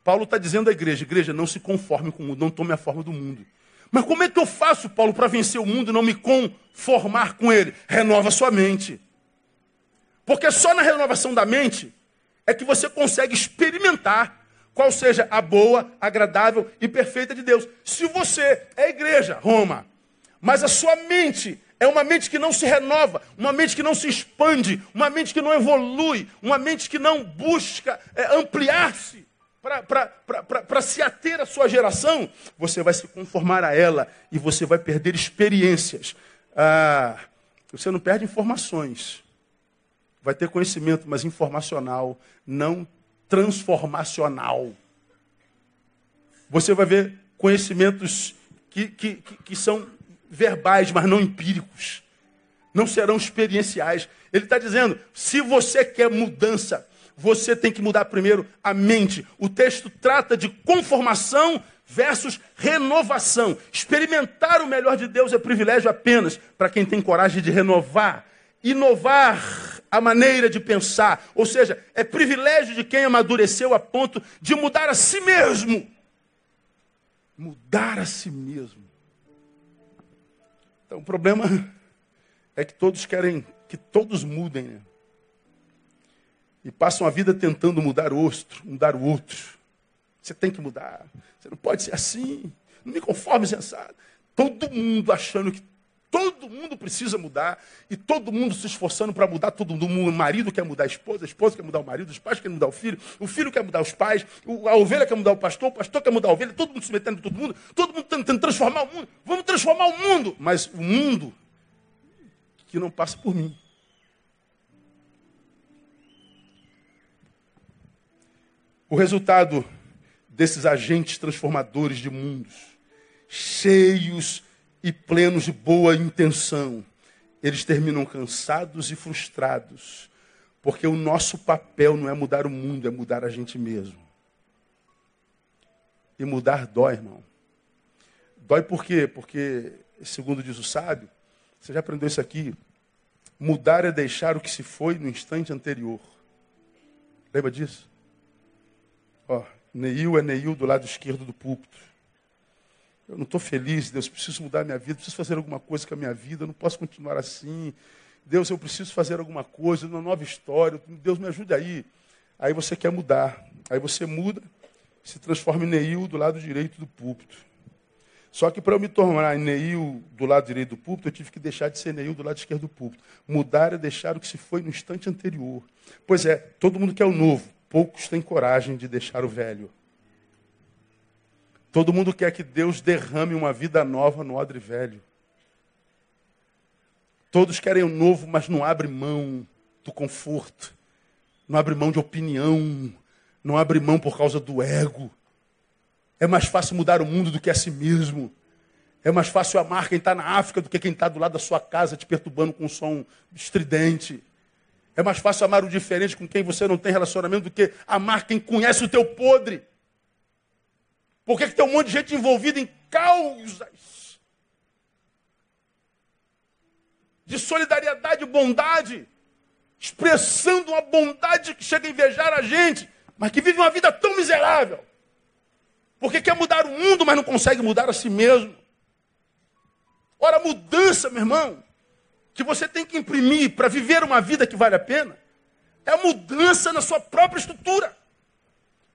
Paulo está dizendo à igreja: igreja, não se conforme com o mundo, não tome a forma do mundo. Mas como é que eu faço, Paulo, para vencer o mundo e não me conformar com ele? Renova sua mente. Porque só na renovação da mente é que você consegue experimentar qual seja a boa, agradável e perfeita de Deus. Se você é igreja, Roma, mas a sua mente é uma mente que não se renova, uma mente que não se expande, uma mente que não evolui, uma mente que não busca é, ampliar-se para se ater à sua geração, você vai se conformar a ela e você vai perder experiências. Ah, você não perde informações. Vai ter conhecimento, mas informacional, não transformacional. Você vai ver conhecimentos que, que, que são verbais, mas não empíricos. Não serão experienciais. Ele está dizendo: se você quer mudança, você tem que mudar primeiro a mente. O texto trata de conformação versus renovação. Experimentar o melhor de Deus é privilégio apenas para quem tem coragem de renovar, inovar a maneira de pensar. Ou seja, é privilégio de quem amadureceu a ponto de mudar a si mesmo. Mudar a si mesmo. Então o problema é que todos querem que todos mudem. Né? e passam a vida tentando mudar o outro, mudar o outro. Você tem que mudar. Você não pode ser assim. Não me conforme sensado. Todo mundo achando que todo mundo precisa mudar e todo mundo se esforçando para mudar todo mundo. O marido quer mudar a esposa, a esposa quer mudar o marido, os pais querem mudar o filho, o filho quer mudar os pais, a ovelha quer mudar o pastor, o pastor quer mudar a ovelha, todo mundo se metendo em todo mundo, todo mundo tentando transformar o mundo. Vamos transformar o mundo, mas o mundo que não passa por mim. O resultado desses agentes transformadores de mundos, cheios e plenos de boa intenção, eles terminam cansados e frustrados, porque o nosso papel não é mudar o mundo, é mudar a gente mesmo. E mudar dói, irmão. Dói por quê? Porque, segundo diz o sábio, você já aprendeu isso aqui, mudar é deixar o que se foi no instante anterior. Lembra disso? Ó, Neil é Neil do lado esquerdo do púlpito. Eu não estou feliz, Deus, preciso mudar minha vida, preciso fazer alguma coisa com a minha vida, eu não posso continuar assim. Deus, eu preciso fazer alguma coisa, uma nova história, Deus me ajude aí. Aí você quer mudar, aí você muda, se transforma em Neil do lado direito do púlpito. Só que para eu me tornar Neil do lado direito do púlpito, eu tive que deixar de ser Neil do lado esquerdo do púlpito. Mudar é deixar o que se foi no instante anterior. Pois é, todo mundo quer o novo poucos têm coragem de deixar o velho. Todo mundo quer que Deus derrame uma vida nova no odre velho. Todos querem o novo, mas não abre mão do conforto. Não abre mão de opinião. Não abre mão por causa do ego. É mais fácil mudar o mundo do que a si mesmo. É mais fácil amar quem está na África do que quem está do lado da sua casa te perturbando com um som estridente. É mais fácil amar o diferente com quem você não tem relacionamento do que amar quem conhece o teu podre. Por que, que tem um monte de gente envolvida em causas de solidariedade e bondade, expressando uma bondade que chega a invejar a gente, mas que vive uma vida tão miserável? Porque quer mudar o mundo, mas não consegue mudar a si mesmo. Ora, mudança, meu irmão, que você tem que imprimir para viver uma vida que vale a pena, é a mudança na sua própria estrutura.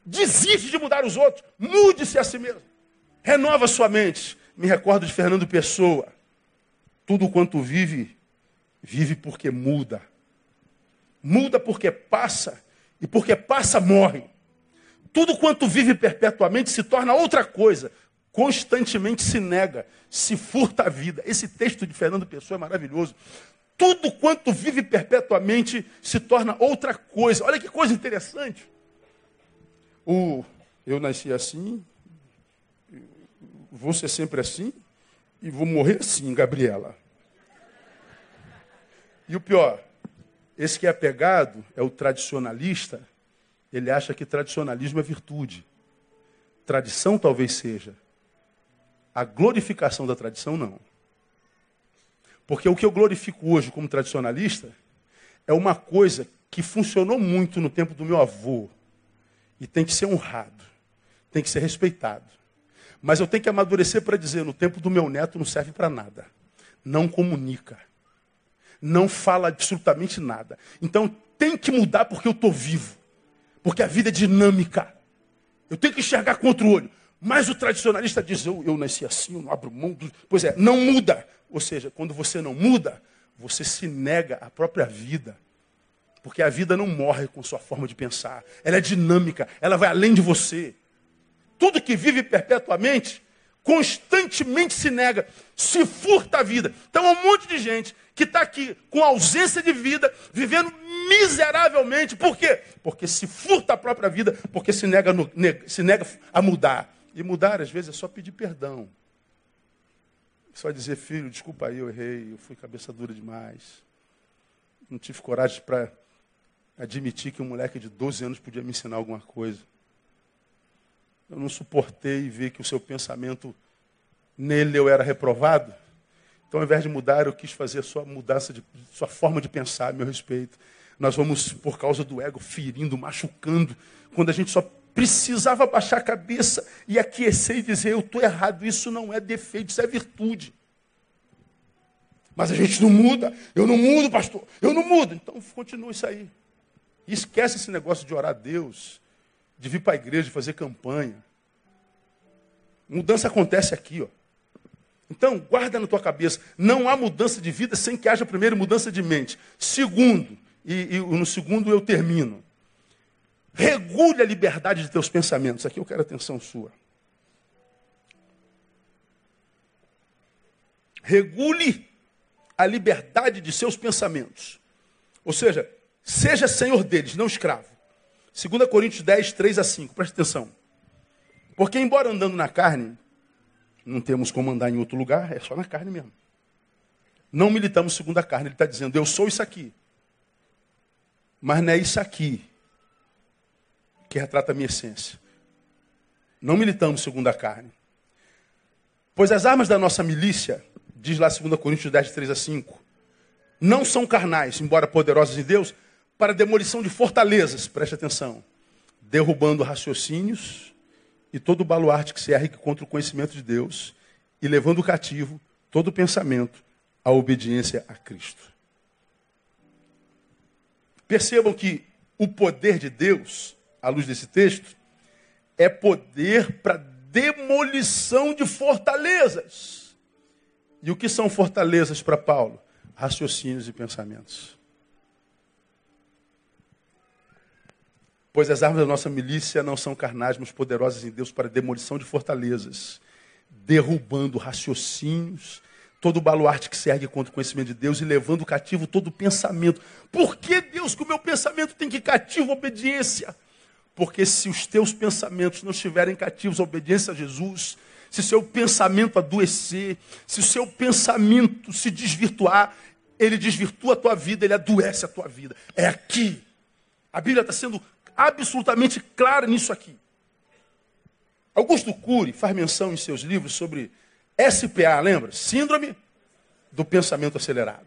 Desiste de mudar os outros, mude-se a si mesmo. Renova sua mente. Me recordo de Fernando Pessoa. Tudo quanto vive, vive porque muda. Muda porque passa, e porque passa, morre. Tudo quanto vive perpetuamente se torna outra coisa, constantemente se nega, se furta a vida. Esse texto de Fernando Pessoa é maravilhoso. Tudo quanto vive perpetuamente se torna outra coisa. Olha que coisa interessante. O eu nasci assim, vou ser sempre assim e vou morrer assim, Gabriela. E o pior, esse que é apegado é o tradicionalista, ele acha que tradicionalismo é virtude. Tradição talvez seja, a glorificação da tradição, não. Porque o que eu glorifico hoje como tradicionalista é uma coisa que funcionou muito no tempo do meu avô e tem que ser honrado, tem que ser respeitado. Mas eu tenho que amadurecer para dizer: no tempo do meu neto não serve para nada, não comunica, não fala absolutamente nada. Então tem que mudar porque eu estou vivo, porque a vida é dinâmica. Eu tenho que enxergar contra o olho. Mas o tradicionalista diz: eu, eu nasci assim, eu não abro mão. Do... Pois é, não muda. Ou seja, quando você não muda, você se nega à própria vida. Porque a vida não morre com sua forma de pensar. Ela é dinâmica, ela vai além de você. Tudo que vive perpetuamente, constantemente se nega, se furta a vida. Então, há um monte de gente que está aqui com ausência de vida, vivendo miseravelmente. Por quê? Porque se furta a própria vida, porque se nega, no, se nega a mudar. E mudar, às vezes, é só pedir perdão. Só dizer, filho, desculpa aí, eu errei, eu fui cabeça dura demais. Não tive coragem para admitir que um moleque de 12 anos podia me ensinar alguma coisa. Eu não suportei ver que o seu pensamento nele eu era reprovado. Então, ao invés de mudar, eu quis fazer a sua mudança de sua forma de pensar a meu respeito. Nós vamos, por causa do ego, ferindo, machucando, quando a gente só precisava baixar a cabeça e aquecer e dizer: Eu estou errado, isso não é defeito, isso é virtude. Mas a gente não muda, eu não mudo, pastor, eu não mudo. Então continua isso aí. E esquece esse negócio de orar a Deus, de vir para a igreja, de fazer campanha. Mudança acontece aqui, ó. Então, guarda na tua cabeça, não há mudança de vida sem que haja primeiro mudança de mente. Segundo, e, e no segundo eu termino. Regule a liberdade de teus pensamentos. Aqui eu quero atenção sua. Regule a liberdade de seus pensamentos. Ou seja, seja senhor deles, não escravo. 2 Coríntios 10, 3 a 5. Preste atenção. Porque, embora andando na carne, não temos como andar em outro lugar, é só na carne mesmo. Não militamos segundo a carne. Ele está dizendo, eu sou isso aqui. Mas não é isso aqui que retrata a minha essência. Não militamos segundo a carne. Pois as armas da nossa milícia, diz lá 2 Coríntios 10, 3 a 5, não são carnais, embora poderosas em Deus, para demolição de fortalezas, preste atenção, derrubando raciocínios e todo baluarte que se ergue contra o conhecimento de Deus e levando cativo todo pensamento à obediência a Cristo. Percebam que o poder de Deus à luz desse texto, é poder para demolição de fortalezas. E o que são fortalezas para Paulo? Raciocínios e pensamentos. Pois as armas da nossa milícia não são carnais, mas poderosas em Deus para demolição de fortalezas, derrubando raciocínios, todo o baluarte que se ergue contra o conhecimento de Deus e levando cativo todo o pensamento. Por que, Deus, que o meu pensamento tem que cativo à obediência? Porque se os teus pensamentos não estiverem cativos à obediência a Jesus, se seu pensamento adoecer, se o seu pensamento se desvirtuar, ele desvirtua a tua vida, ele adoece a tua vida. É aqui. A Bíblia está sendo absolutamente clara nisso aqui. Augusto Cury faz menção em seus livros sobre SPA, lembra? Síndrome do pensamento acelerado.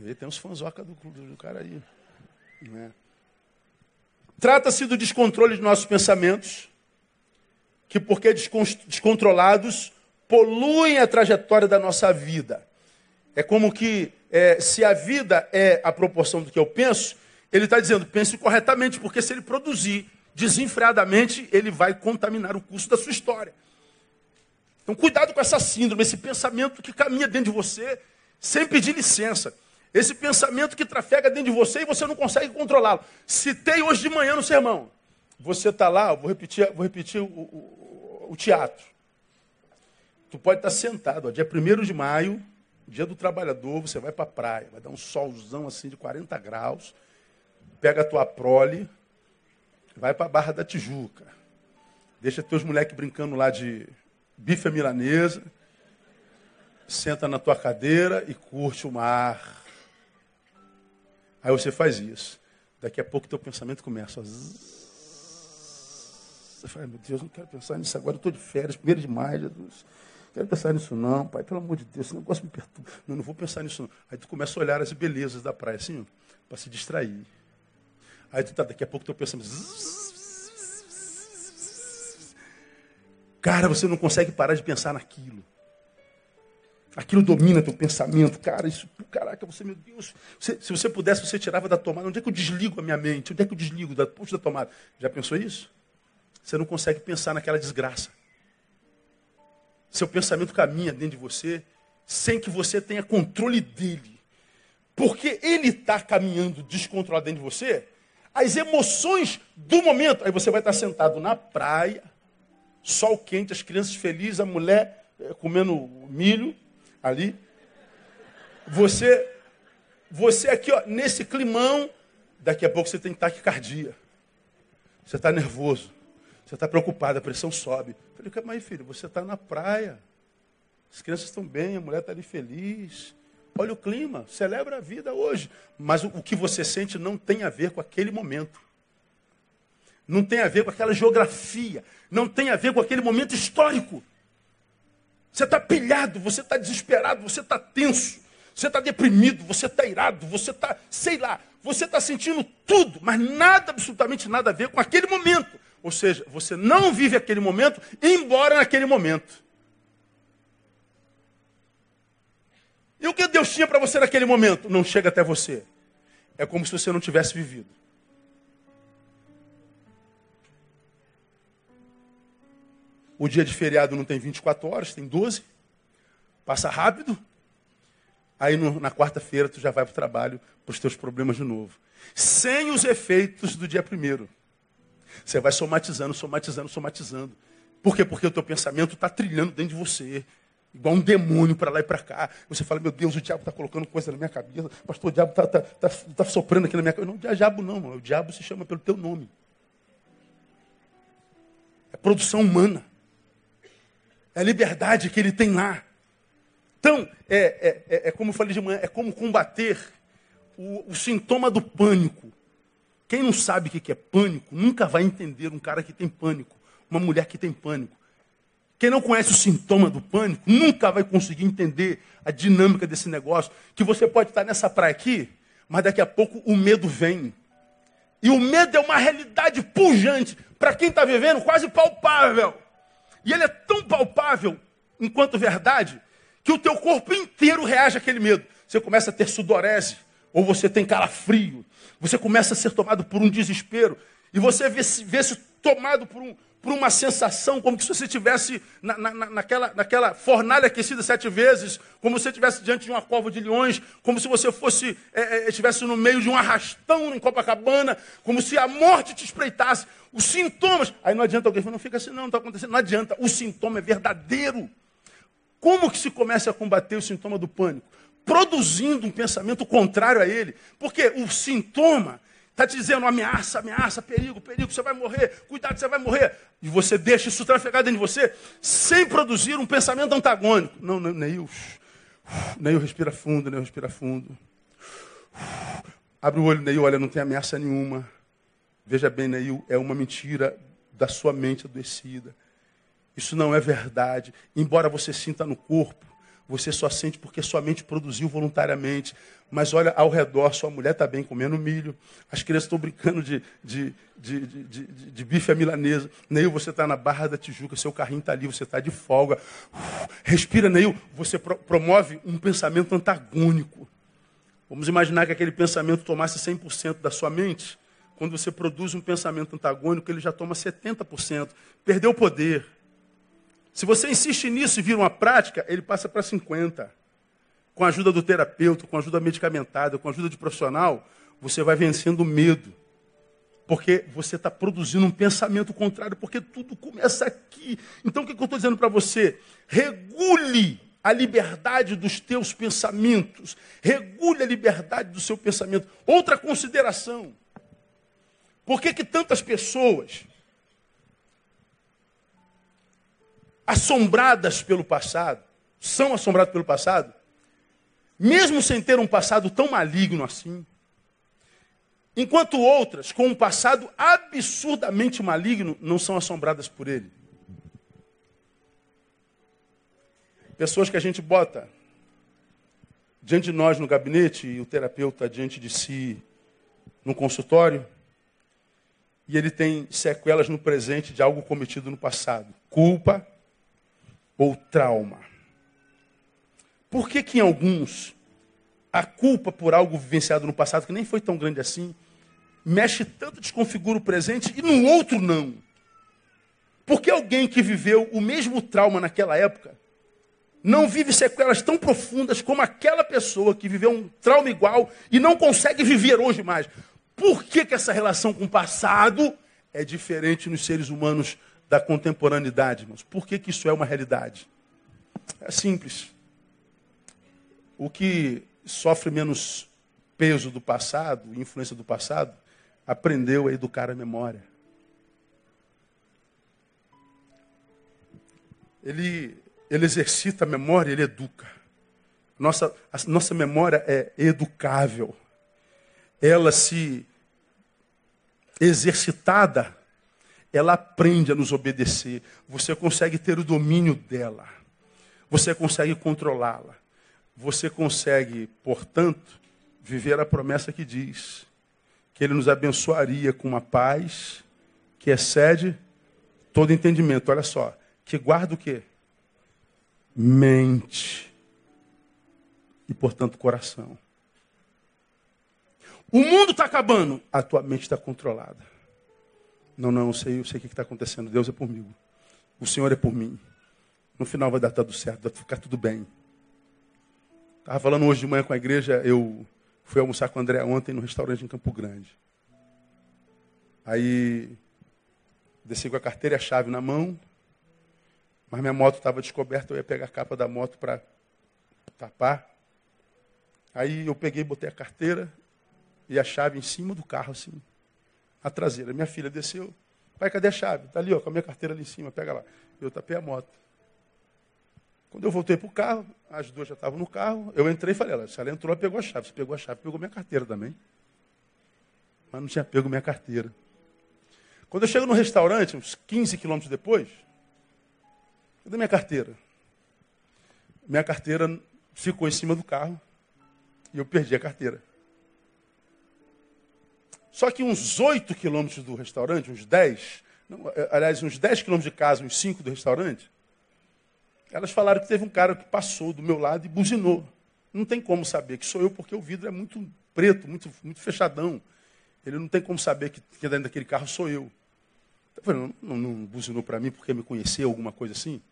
E tem uns do, do, do cara aí. Né? Trata-se do descontrole de nossos pensamentos, que, porque descontrolados, poluem a trajetória da nossa vida. É como que, é, se a vida é a proporção do que eu penso, ele está dizendo, pense corretamente, porque se ele produzir desenfreadamente, ele vai contaminar o curso da sua história. Então, cuidado com essa síndrome, esse pensamento que caminha dentro de você sem pedir licença. Esse pensamento que trafega dentro de você e você não consegue controlá-lo. Citei hoje de manhã no sermão. Você está lá, vou repetir, vou repetir o, o, o, teatro. Tu pode estar tá sentado, ó, dia 1 de maio, dia do trabalhador, você vai para a praia, vai dar um solzão assim de 40 graus, pega a tua prole, vai para a Barra da Tijuca. Deixa teus moleques brincando lá de bife milanesa, senta na tua cadeira e curte o mar. Aí você faz isso. Daqui a pouco teu pensamento começa. Você fala, meu Deus, não quero pensar nisso agora, eu estou de férias, primeiro de maio, Jesus. Não quero pensar nisso não, pai, pelo amor de Deus, esse negócio me perturba. Não, não vou pensar nisso não. Aí tu começa a olhar as belezas da praia, assim, para se distrair. Aí tu tá, daqui a pouco teu pensamento. Cara, você não consegue parar de pensar naquilo. Aquilo domina teu pensamento. Cara, isso, caraca, você, meu Deus. Você, se você pudesse, você tirava da tomada. Onde é que eu desligo a minha mente? Onde é que eu desligo da ponte da tomada? Já pensou isso? Você não consegue pensar naquela desgraça. Seu pensamento caminha dentro de você sem que você tenha controle dele. Porque ele está caminhando descontrolado dentro de você. As emoções do momento. Aí você vai estar sentado na praia, sol quente, as crianças felizes, a mulher eh, comendo milho ali. Você, você aqui, ó, nesse climão, daqui a pouco você tem taquicardia. Você está nervoso. Você está preocupado, a pressão sobe. Eu falei, mas filho, você está na praia. As crianças estão bem, a mulher está ali feliz. Olha o clima, celebra a vida hoje. Mas o, que você sente não tem a ver com aquele momento. Não tem a ver com aquela geografia. Não tem a ver com aquele momento histórico. Você está pilhado, você está desesperado, você está tenso, você está deprimido, você está irado, você está, sei lá, você está sentindo tudo, mas nada, absolutamente nada a ver com aquele momento. Ou seja, você não vive aquele momento, embora naquele momento. E o que Deus tinha para você naquele momento? Não chega até você. É como se você não tivesse vivido. O dia de feriado não tem 24 horas, tem 12. Passa rápido. Aí no, na quarta-feira tu já vai para o trabalho, para os teus problemas de novo. Sem os efeitos do dia primeiro. Você vai somatizando, somatizando, somatizando. Por quê? Porque o teu pensamento está trilhando dentro de você. Igual um demônio para lá e para cá. Você fala, meu Deus, o diabo está colocando coisa na minha cabeça. Pastor, o diabo está tá, tá, tá soprando aqui na minha cabeça. Não, diabo não, mano. o diabo se chama pelo teu nome. É produção humana. É a liberdade que ele tem lá. Então, é, é, é, é como eu falei de manhã, é como combater o, o, sintoma do pânico. Quem não sabe o que é pânico, nunca vai entender um cara que tem pânico, uma mulher que tem pânico. Quem não conhece o sintoma do pânico, nunca vai conseguir entender a dinâmica desse negócio. Que você pode estar nessa praia aqui, mas daqui a pouco o medo vem. E o medo é uma realidade pujante, para quem está vivendo, quase palpável. E ele é tão palpável enquanto verdade que o teu corpo inteiro reage àquele medo. Você começa a ter sudorese, ou você tem calafrio, você começa a ser tomado por um desespero, e você vê se, vê se tomado por, um, por uma sensação, como se você estivesse na, na, naquela, naquela fornalha aquecida sete vezes, como se você estivesse diante de uma cova de leões, como se você fosse é, é, estivesse no meio de um arrastão em Copacabana, como se a morte te espreitasse. Os sintomas. Aí não adianta alguém falar, não fica assim, não, não está acontecendo. Não adianta. O sintoma é verdadeiro. Como que se começa a combater o sintoma do pânico? Produzindo um pensamento contrário a ele. Porque o sintoma está te dizendo ameaça, ameaça, perigo, perigo, você vai morrer, cuidado, você vai morrer. E você deixa isso trafegar dentro de você sem produzir um pensamento antagônico. Não, não Neil. Neil respira fundo, Neil respira fundo. Abre o olho, Neil, olha, não tem ameaça nenhuma. Veja bem, Neil, é uma mentira da sua mente adoecida. Isso não é verdade. Embora você sinta no corpo, você só sente porque sua mente produziu voluntariamente. Mas olha ao redor, sua mulher está bem comendo milho, as crianças estão brincando de, de, de, de, de bife à milanesa. Neil, você está na Barra da Tijuca, seu carrinho está ali, você está de folga. respira, Neil, você pro, promove um pensamento antagônico. Vamos imaginar que aquele pensamento tomasse 100% da sua mente. Quando você produz um pensamento antagônico, ele já toma 70%. Perdeu o poder. Se você insiste nisso e vira uma prática, ele passa para 50. Com a ajuda do terapeuta, com a ajuda medicamentada, com a ajuda de profissional, você vai vencendo o medo. Porque você está produzindo um pensamento contrário, porque tudo começa aqui. Então o que eu estou dizendo para você? Regule a liberdade dos teus pensamentos. Regule a liberdade do seu pensamento. Outra consideração. Por que, que tantas pessoas assombradas pelo passado, são assombradas pelo passado, mesmo sem ter um passado tão maligno assim, enquanto outras, com um passado absurdamente maligno, não são assombradas por ele. Pessoas que a gente bota diante de nós no gabinete e o terapeuta diante de si no consultório, e ele tem sequelas no presente de algo cometido no passado. Culpa, ou trauma. Por que, que em alguns a culpa por algo vivenciado no passado, que nem foi tão grande assim, mexe tanto, desconfigura o presente e no outro não? Porque alguém que viveu o mesmo trauma naquela época não vive sequelas tão profundas como aquela pessoa que viveu um trauma igual e não consegue viver hoje mais. Por que, que essa relação com o passado é diferente nos seres humanos da contemporaneidade, irmãos. Por que, que isso é uma realidade? É simples. O que sofre menos peso do passado, influência do passado, aprendeu a educar a memória. Ele, ele exercita a memória, ele educa. Nossa, a nossa memória é educável. Ela se exercitada ela aprende a nos obedecer. Você consegue ter o domínio dela. Você consegue controlá-la. Você consegue, portanto, viver a promessa que diz que Ele nos abençoaria com uma paz que excede todo entendimento. Olha só, que guarda o quê? Mente e, portanto, coração. O mundo está acabando, a tua mente está controlada. Não, não, eu sei, eu sei o que está acontecendo. Deus é comigo. O Senhor é por mim. No final vai dar tudo certo, vai ficar tudo bem. Estava falando hoje de manhã com a igreja, eu fui almoçar com o André ontem no restaurante em Campo Grande. Aí desci com a carteira e a chave na mão, mas minha moto estava descoberta, eu ia pegar a capa da moto para tapar. Aí eu peguei, botei a carteira e a chave em cima do carro, assim a traseira. Minha filha desceu. Pai, cadê a chave? Está ali, ó, com a minha carteira ali em cima, pega lá. Eu tapei a moto. Quando eu voltei para o carro, as duas já estavam no carro, eu entrei e falei, ela, se ela entrou, ela pegou a chave. Se pegou a chave, pegou minha carteira também. Mas não tinha pego minha carteira. Quando eu chego no restaurante, uns 15 quilômetros depois, cadê minha carteira? Minha carteira ficou em cima do carro e eu perdi a carteira. Só que uns 8 quilômetros do restaurante, uns 10, não, é, aliás, uns 10 quilômetros de casa, uns 5 do restaurante, elas falaram que teve um cara que passou do meu lado e buzinou. Não tem como saber que sou eu, porque o vidro é muito preto, muito, muito fechadão. Ele não tem como saber que, que dentro daquele carro sou eu. Eu falei, não, não, não buzinou para mim porque me conhecia, alguma coisa assim?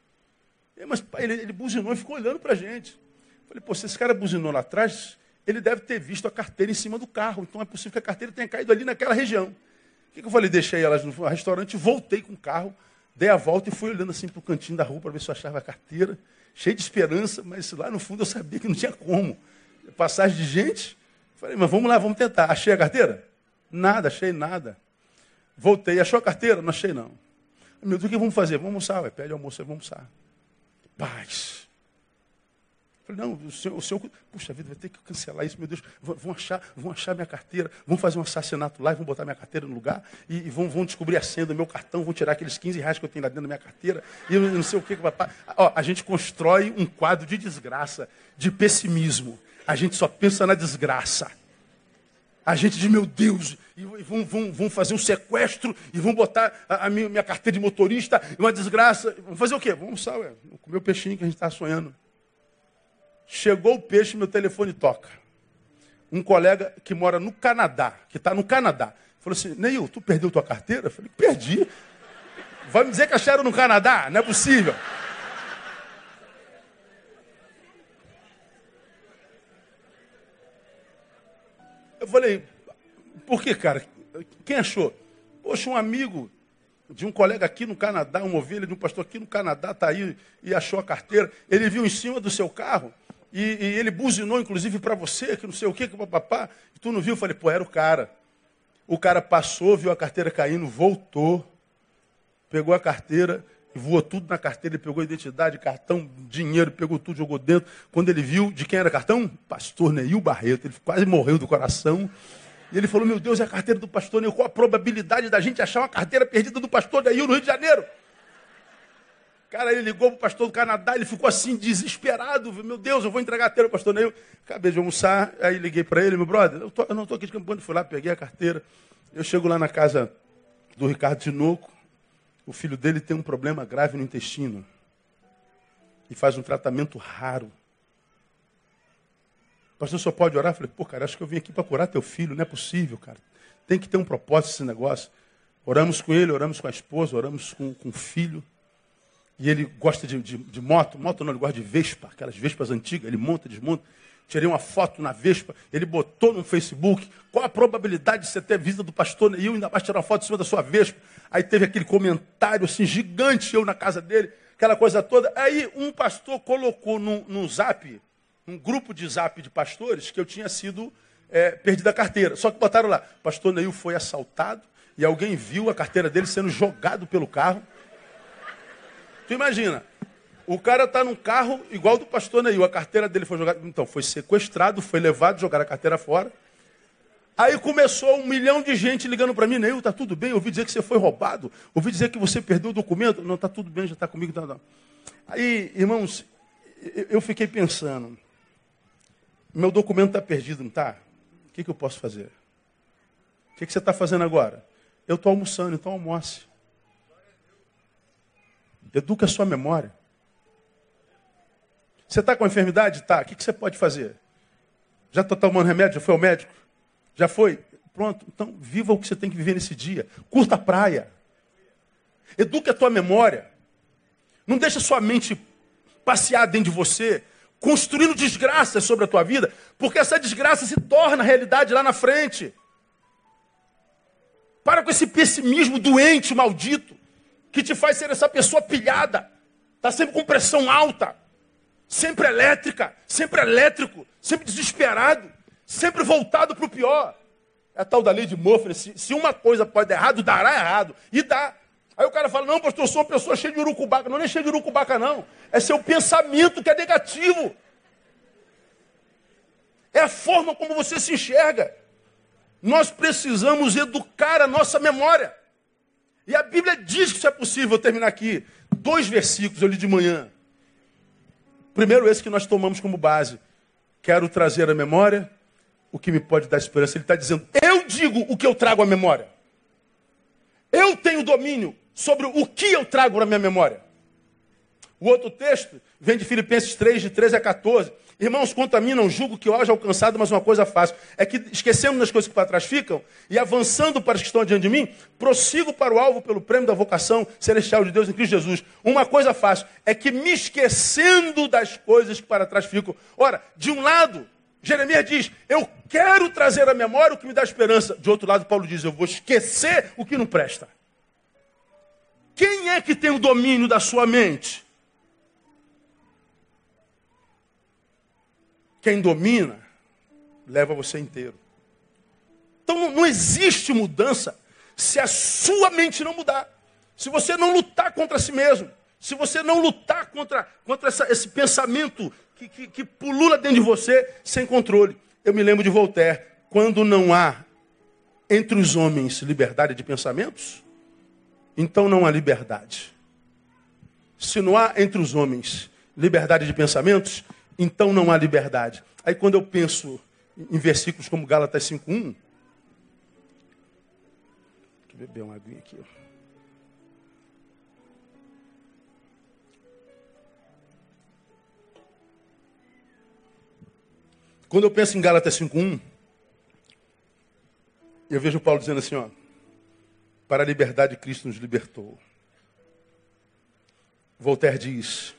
Mas ele, ele buzinou e ficou olhando para a gente. Eu falei, pô, se esse cara buzinou lá atrás, ele deve ter visto a carteira em cima do carro. Então é possível que a carteira tenha caído ali naquela região. O que, que eu falei? Deixei elas no restaurante, voltei com o carro, dei a volta e fui olhando assim para o cantinho da rua para ver se eu achava a carteira. Cheio de esperança, mas lá no fundo eu sabia que não tinha como. Passagem de gente. Falei, mas vamos lá, vamos tentar. Achei a carteira? Nada, achei nada. Voltei, achou a carteira? Não achei não. Meu Deus, o que vamos fazer? Vamos almoçar, vai. Pede almoço, vamos almoçar. Paz. Falei, não, o senhor, o senhor, puxa vida, vai ter que cancelar isso, meu Deus, vão achar, vão achar minha carteira, vão fazer um assassinato lá e vão botar minha carteira no lugar, e, e vão, vão, descobrir a senha do meu cartão, vão tirar aqueles 15 reais que eu tenho lá dentro da minha carteira, e eu não sei o que, papai. Ó, a gente constrói um quadro de desgraça, de pessimismo. A gente só pensa na desgraça. A gente diz, meu Deus, e vão, vão, vão fazer um sequestro e vão botar a, a minha, minha, carteira de motorista, uma desgraça. Vamos fazer o quê? Vamos almoçar, ué. Comer o peixinho que a gente está sonhando. Chegou o peixe, meu telefone toca. Um colega que mora no Canadá, que está no Canadá, falou assim: Neil, tu perdeu tua carteira? Eu falei: perdi. Vai me dizer que acharam no Canadá? Não é possível. Eu falei: por que, cara? Quem achou? Poxa, um amigo de um colega aqui no Canadá, uma ovelha de um pastor aqui no Canadá, está aí e achou a carteira. Ele viu em cima do seu carro e, e ele buzinou, inclusive, para você, que não sei o que, que papapá. E tu não viu? Eu falei, pô, era o cara. O cara passou, viu a carteira caindo, voltou, pegou a carteira, voou tudo na carteira, ele pegou identidade, cartão, dinheiro, pegou tudo, jogou dentro. Quando ele viu de quem era cartão, pastor Neil Barreto, ele quase morreu do coração. E ele falou: Meu Deus, é a carteira do pastor Neil. Qual a probabilidade da gente achar uma carteira perdida do pastor Neil no Rio de Janeiro? Cara, ele ligou para o pastor do Canadá, ele ficou assim, desesperado. Meu Deus, eu vou entregar a carteira ao pastor Neil. Acabei de almoçar, aí liguei para ele, meu brother, eu, tô, eu não estou aqui de Campo fui lá, peguei a carteira. Eu chego lá na casa do Ricardo Tinoco, o filho dele tem um problema grave no intestino. E faz um tratamento raro. O pastor só pode orar? Eu falei, pô, cara, acho que eu vim aqui para curar teu filho, não é possível, cara. Tem que ter um propósito esse negócio. Oramos com ele, oramos com a esposa, oramos com, com o filho. E ele gosta de, de, de, moto, moto não, ele gosta de Vespa, aquelas Vespas antigas, ele monta, desmonta. Tirei uma foto na Vespa, ele botou no Facebook. Qual a probabilidade de você ter visita do pastor Neil, ainda mais tirar uma foto em cima da sua Vespa? Aí teve aquele comentário assim, gigante, eu na casa dele, aquela coisa toda. Aí um pastor colocou no, no zap, um grupo de zap de pastores, que eu tinha sido é, perdido a carteira. Só que botaram lá, pastor Neil foi assaltado e alguém viu a carteira dele sendo jogado pelo carro. Tu imagina, o cara está num carro igual do pastor Neil, a carteira dele foi jogada. Então, foi sequestrado, foi levado, jogaram a carteira fora. Aí começou um milhão de gente ligando para mim, Neil, tá tudo bem? ouvi dizer que você foi roubado, ouvi dizer que você perdeu o documento. Não, tá tudo bem, já está comigo. Tá, tá. Aí, irmãos, eu fiquei pensando, meu documento está perdido, não está? O que, que eu posso fazer? O que, que você está fazendo agora? Eu estou almoçando, então almoce. Eduque a sua memória. Você está com enfermidade? Tá. O que, que você pode fazer? Já está tomando remédio? Já foi ao médico? Já foi? Pronto. Então, viva o que você tem que viver nesse dia. Curta a praia. Eduque a tua memória. Não deixe a sua mente passear dentro de você, construindo desgraças sobre a tua vida, porque essa desgraça se torna realidade lá na frente. Para com esse pessimismo doente, maldito que te faz ser essa pessoa pilhada. Está sempre com pressão alta, sempre elétrica, sempre elétrico, sempre desesperado, sempre voltado para o pior. É a tal da lei de Murphy, se, se, uma coisa pode dar errado, dará errado. E dá. Aí o cara fala, não, pastor, eu sou uma pessoa cheia de urucubaca. Não, nem cheia de urucubaca, não. É seu pensamento que é negativo. É a forma como você se enxerga. Nós precisamos educar a nossa memória. E a Bíblia diz que isso é possível. Vou terminar aqui. Dois versículos eu li de manhã. Primeiro, esse que nós tomamos como base. Quero trazer à memória o que me pode dar esperança. Ele está dizendo: Eu digo o que eu trago à memória. Eu tenho domínio sobre o que eu trago na minha memória. O outro texto vem de Filipenses 3, de 13 a 14. Irmãos, não julgo que haja alcançado, mas uma coisa faço. É que esquecemos das coisas que para trás ficam e avançando para as que estão adiante de mim, prossigo para o alvo pelo prêmio da vocação celestial de Deus em Cristo Jesus. Uma coisa faço, é que me esquecendo das coisas que para trás ficam. Ora, de um lado, Jeremias diz: Eu quero trazer à memória o que me dá esperança. De outro lado, Paulo diz: Eu vou esquecer o que não presta. Quem é que tem o domínio da sua mente? Quem domina, leva você inteiro. Então não existe mudança se a sua mente não mudar. Se você não lutar contra si mesmo. Se você não lutar contra, contra essa, esse pensamento que, que, que pulula dentro de você sem controle. Eu me lembro de Voltaire. Quando não há entre os homens liberdade de pensamentos, então não há liberdade. Se não há entre os homens liberdade de pensamentos, então não há liberdade. Aí quando eu penso em versículos como Gálatas 5.1, deixa beber uma aguinha aqui. Quando eu penso em Gálatas 5.1, eu vejo Paulo dizendo assim, ó, para a liberdade Cristo nos libertou. Voltaire diz: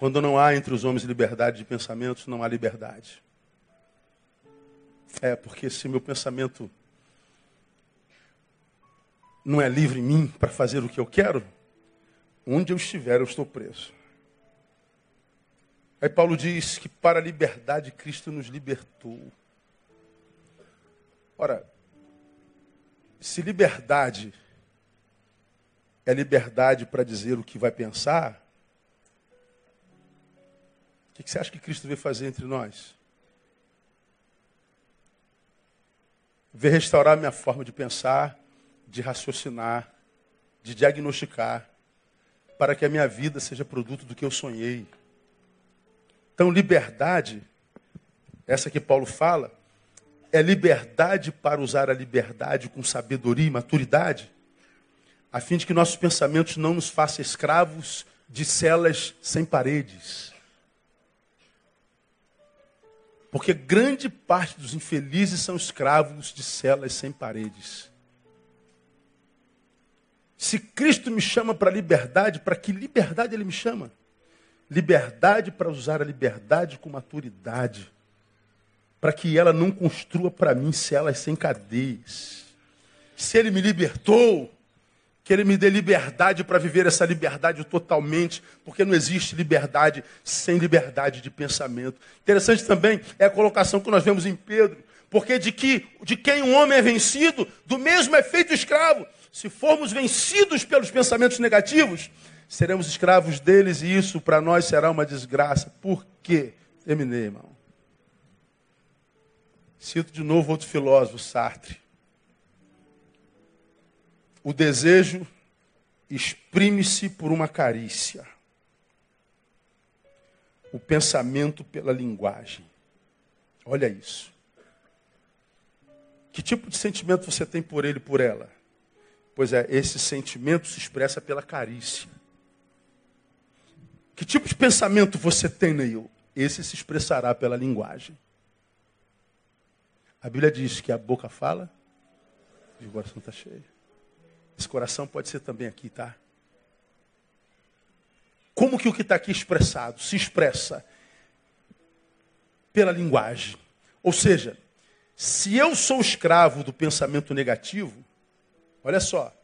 quando não há entre os homens liberdade de pensamentos, não há liberdade. É, porque se meu pensamento não é livre em mim para fazer o que eu quero, onde eu estiver, eu estou preso. Aí Paulo diz que para a liberdade Cristo nos libertou. Ora, se liberdade é liberdade para dizer o que vai pensar, o que você acha que Cristo veio fazer entre nós? Veio restaurar minha forma de pensar, de raciocinar, de diagnosticar, para que a minha vida seja produto do que eu sonhei. Então, liberdade, essa que Paulo fala, é liberdade para usar a liberdade com sabedoria e maturidade, a fim de que nossos pensamentos não nos façam escravos de celas sem paredes. Porque grande parte dos infelizes são escravos de celas sem paredes. Se Cristo me chama para liberdade, para que liberdade Ele me chama? Liberdade para usar a liberdade com maturidade para que ela não construa para mim celas sem cadeias. Se ele me libertou, que ele me dê liberdade para viver essa liberdade totalmente, porque não existe liberdade sem liberdade de pensamento. Interessante também é a colocação que nós vemos em Pedro, porque de que de quem um homem é vencido, do mesmo é feito escravo. Se formos vencidos pelos pensamentos negativos, seremos escravos deles e isso para nós será uma desgraça. Por quê? Terminei, irmão. Cito de novo outro filósofo, Sartre. O desejo exprime-se por uma carícia. O pensamento pela linguagem. Olha isso. Que tipo de sentimento você tem por ele e por ela? Pois é, esse sentimento se expressa pela carícia. Que tipo de pensamento você tem, Neil? Esse se expressará pela linguagem. A Bíblia diz que a boca fala e o coração está cheio. Esse coração pode ser também aqui, tá? Como que o que está aqui expressado se expressa? Pela linguagem. Ou seja, se eu sou escravo do pensamento negativo, olha só,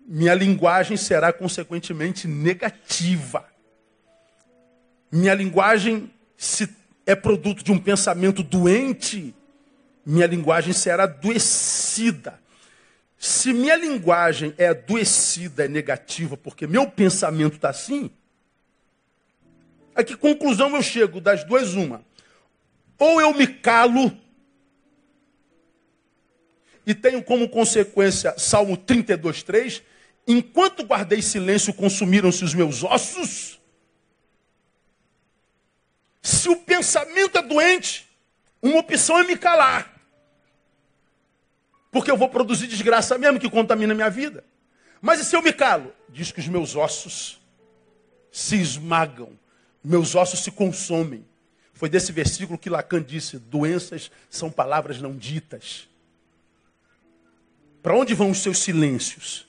minha linguagem será consequentemente negativa. Minha linguagem, se é produto de um pensamento doente, minha linguagem será adoecida. Se minha linguagem é adoecida, é negativa, porque meu pensamento está assim, a que conclusão eu chego? Das duas, uma. Ou eu me calo e tenho como consequência Salmo 32, 3. Enquanto guardei silêncio, consumiram-se os meus ossos. Se o pensamento é doente, uma opção é me calar. Porque eu vou produzir desgraça mesmo que contamina a minha vida. Mas e se eu me calo? Diz que os meus ossos se esmagam, meus ossos se consomem. Foi desse versículo que Lacan disse: doenças são palavras não ditas. Para onde vão os seus silêncios?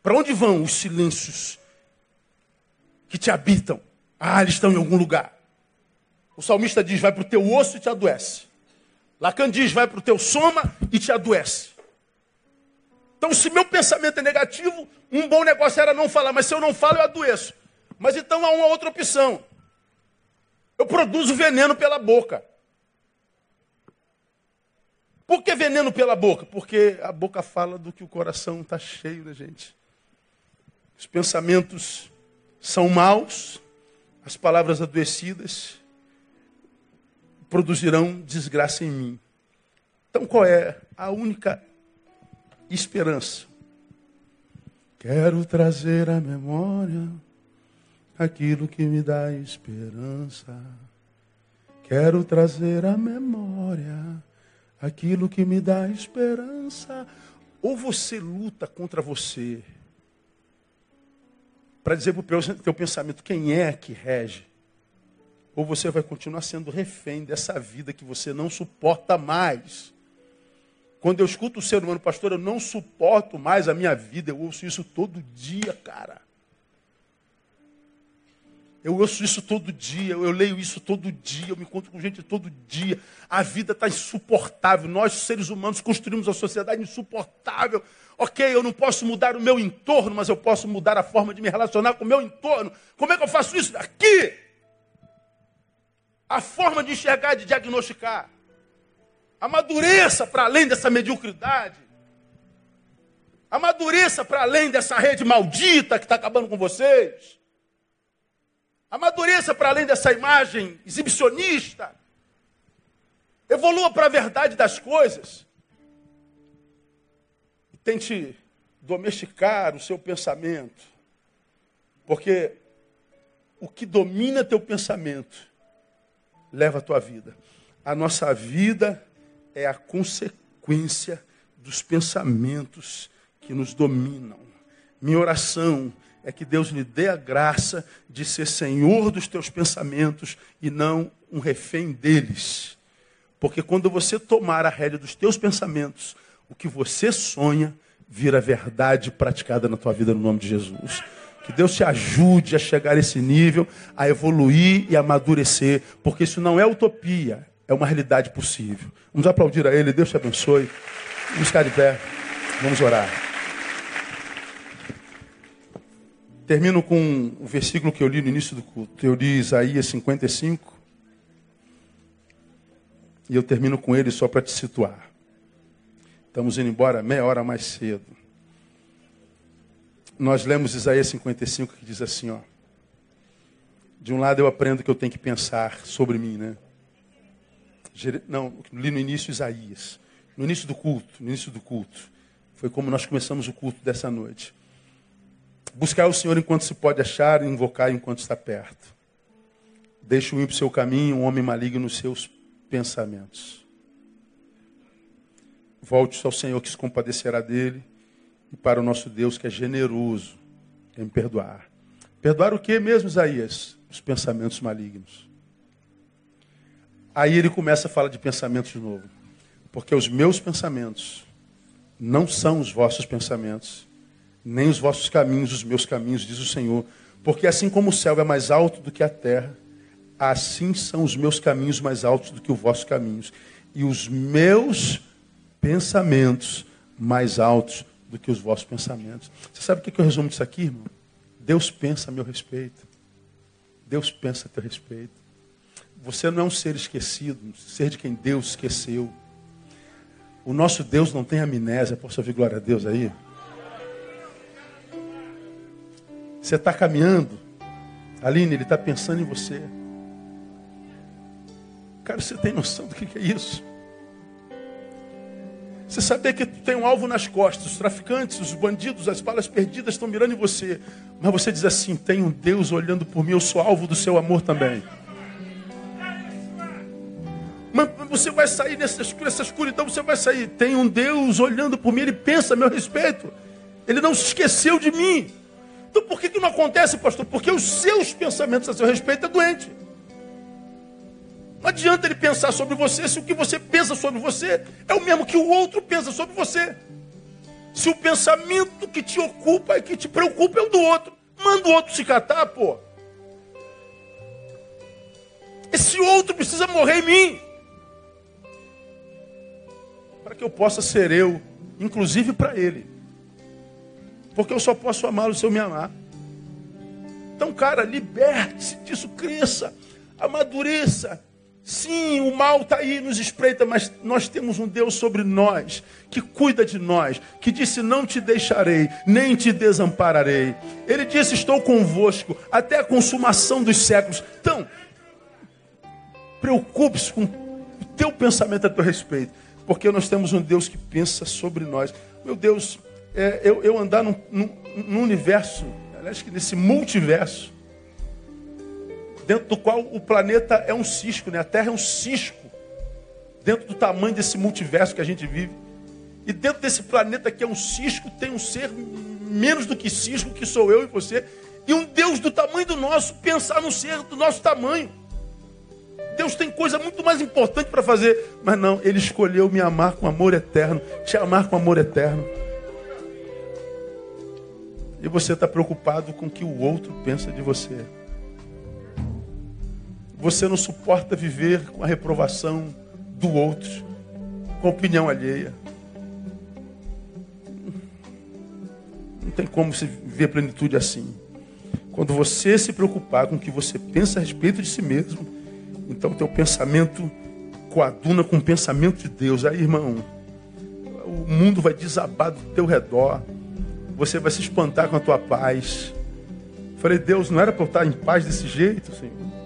Para onde vão os silêncios que te habitam? Ah, eles estão em algum lugar. O salmista diz: vai para o teu osso e te adoece. Lacan diz: vai para o teu soma e te adoece. Então, se meu pensamento é negativo, um bom negócio era não falar, mas se eu não falo, eu adoeço. Mas então há uma outra opção. Eu produzo veneno pela boca. Por que veneno pela boca? Porque a boca fala do que o coração está cheio, né, gente? Os pensamentos são maus, as palavras adoecidas produzirão desgraça em mim. Então, qual é a única esperança? Quero trazer à memória aquilo que me dá esperança. Quero trazer à memória aquilo que me dá esperança. Ou você luta contra você para dizer para o teu pensamento quem é que rege, ou você vai continuar sendo refém dessa vida que você não suporta mais. Quando eu escuto o ser humano, pastor, eu não suporto mais a minha vida, eu ouço isso todo dia, cara. Eu ouço isso todo dia, eu leio isso todo dia, eu me encontro com gente todo dia. A vida está insuportável. Nós, seres humanos, construímos uma sociedade insuportável. Ok, eu não posso mudar o meu entorno, mas eu posso mudar a forma de me relacionar com o meu entorno. Como é que eu faço isso? Aqui! A forma de enxergar, de diagnosticar. Amadureça para além dessa mediocridade. Amadureça para além dessa rede maldita que está acabando com vocês. Amadureça para além dessa imagem exibicionista. Evolua para a verdade das coisas. E tente domesticar o seu pensamento. Porque o que domina teu pensamento leva a tua vida. A nossa vida é a consequência dos pensamentos que nos dominam. Minha oração é que Deus lhe dê a graça de ser senhor dos teus pensamentos e não um refém deles. Porque quando você tomar a rédea dos teus pensamentos, o que você sonha vira verdade praticada na tua vida no nome de Jesus. Que Deus te ajude a chegar a esse nível, a evoluir e amadurecer, porque isso não é utopia, é uma realidade possível. Vamos aplaudir a Ele, Deus te abençoe. Vamos ficar de pé, vamos orar. Termino com o versículo que eu li no início do culto. Eu li Isaías 55. E eu termino com ele só para te situar. Estamos indo embora meia hora mais cedo. Nós lemos Isaías 55 que diz assim, ó. De um lado eu aprendo que eu tenho que pensar sobre mim, né? Não, li no início Isaías. No início do culto, no início do culto. Foi como nós começamos o culto dessa noite. Buscar o Senhor enquanto se pode achar e invocar enquanto está perto. Deixe o ímpio seu caminho, um homem maligno nos seus pensamentos. Volte ao Senhor que se compadecerá dele e para o nosso Deus que é generoso em perdoar. Perdoar o que mesmo, Isaías? Os pensamentos malignos. Aí ele começa a falar de pensamentos de novo. Porque os meus pensamentos não são os vossos pensamentos, nem os vossos caminhos, os meus caminhos, diz o Senhor. Porque assim como o céu é mais alto do que a terra, assim são os meus caminhos mais altos do que os vossos caminhos, e os meus pensamentos mais altos do que os vossos pensamentos. Você sabe o que eu resumo disso aqui, irmão? Deus pensa a meu respeito. Deus pensa a teu respeito. Você não é um ser esquecido, um ser de quem Deus esqueceu. O nosso Deus não tem amnésia. Posso ouvir glória a Deus aí? Você está caminhando, Aline, ele está pensando em você. Cara, você tem noção do que é isso? Você saber que tem um alvo nas costas, os traficantes, os bandidos, as balas perdidas estão mirando em você. Mas você diz assim: tem um Deus olhando por mim, eu sou alvo do seu amor também. Mas você vai sair nessa escuridão, você vai sair. Tem um Deus olhando por mim, ele pensa a meu respeito. Ele não se esqueceu de mim. Então por que, que não acontece, pastor? Porque os seus pensamentos a seu respeito é doente. Não adianta ele pensar sobre você se o que você pensa sobre você é o mesmo que o outro pensa sobre você. Se o pensamento que te ocupa e que te preocupa é o do outro, manda o outro se catar, pô. Esse outro precisa morrer em mim. Para que eu possa ser eu, inclusive para ele. Porque eu só posso amá-lo se eu me amar. Então, cara, liberte-se disso, cresça, amadureça. Sim, o mal está aí, nos espreita, mas nós temos um Deus sobre nós, que cuida de nós, que disse: Não te deixarei, nem te desampararei. Ele disse: Estou convosco até a consumação dos séculos. Então, Preocupe-se com o teu pensamento a teu respeito, porque nós temos um Deus que pensa sobre nós. Meu Deus, é, eu, eu, andar num, num, num universo, aliás, que nesse multiverso, dentro do qual o planeta é um cisco, né? a Terra é um cisco, dentro do tamanho desse multiverso que a gente vive. E dentro desse planeta que é um cisco, tem um ser menos do que cisco, que sou eu e você, e um Deus do tamanho do nosso, pensar num ser do nosso tamanho. Deus tem coisa muito mais importante para fazer. Mas não, Ele escolheu me amar com amor eterno, te amar com amor eterno. E você está preocupado com o que o outro pensa de você. Você não suporta viver com a reprovação do outro, com a opinião alheia. Não tem como se ver plenitude assim. Quando você se preocupar com o que você pensa a respeito de si mesmo, então, teu pensamento coaduna com o pensamento de Deus. Aí, irmão, o mundo vai desabar do teu redor. Você vai se espantar com a tua paz. Falei, Deus, não era para eu estar em paz desse jeito, Senhor.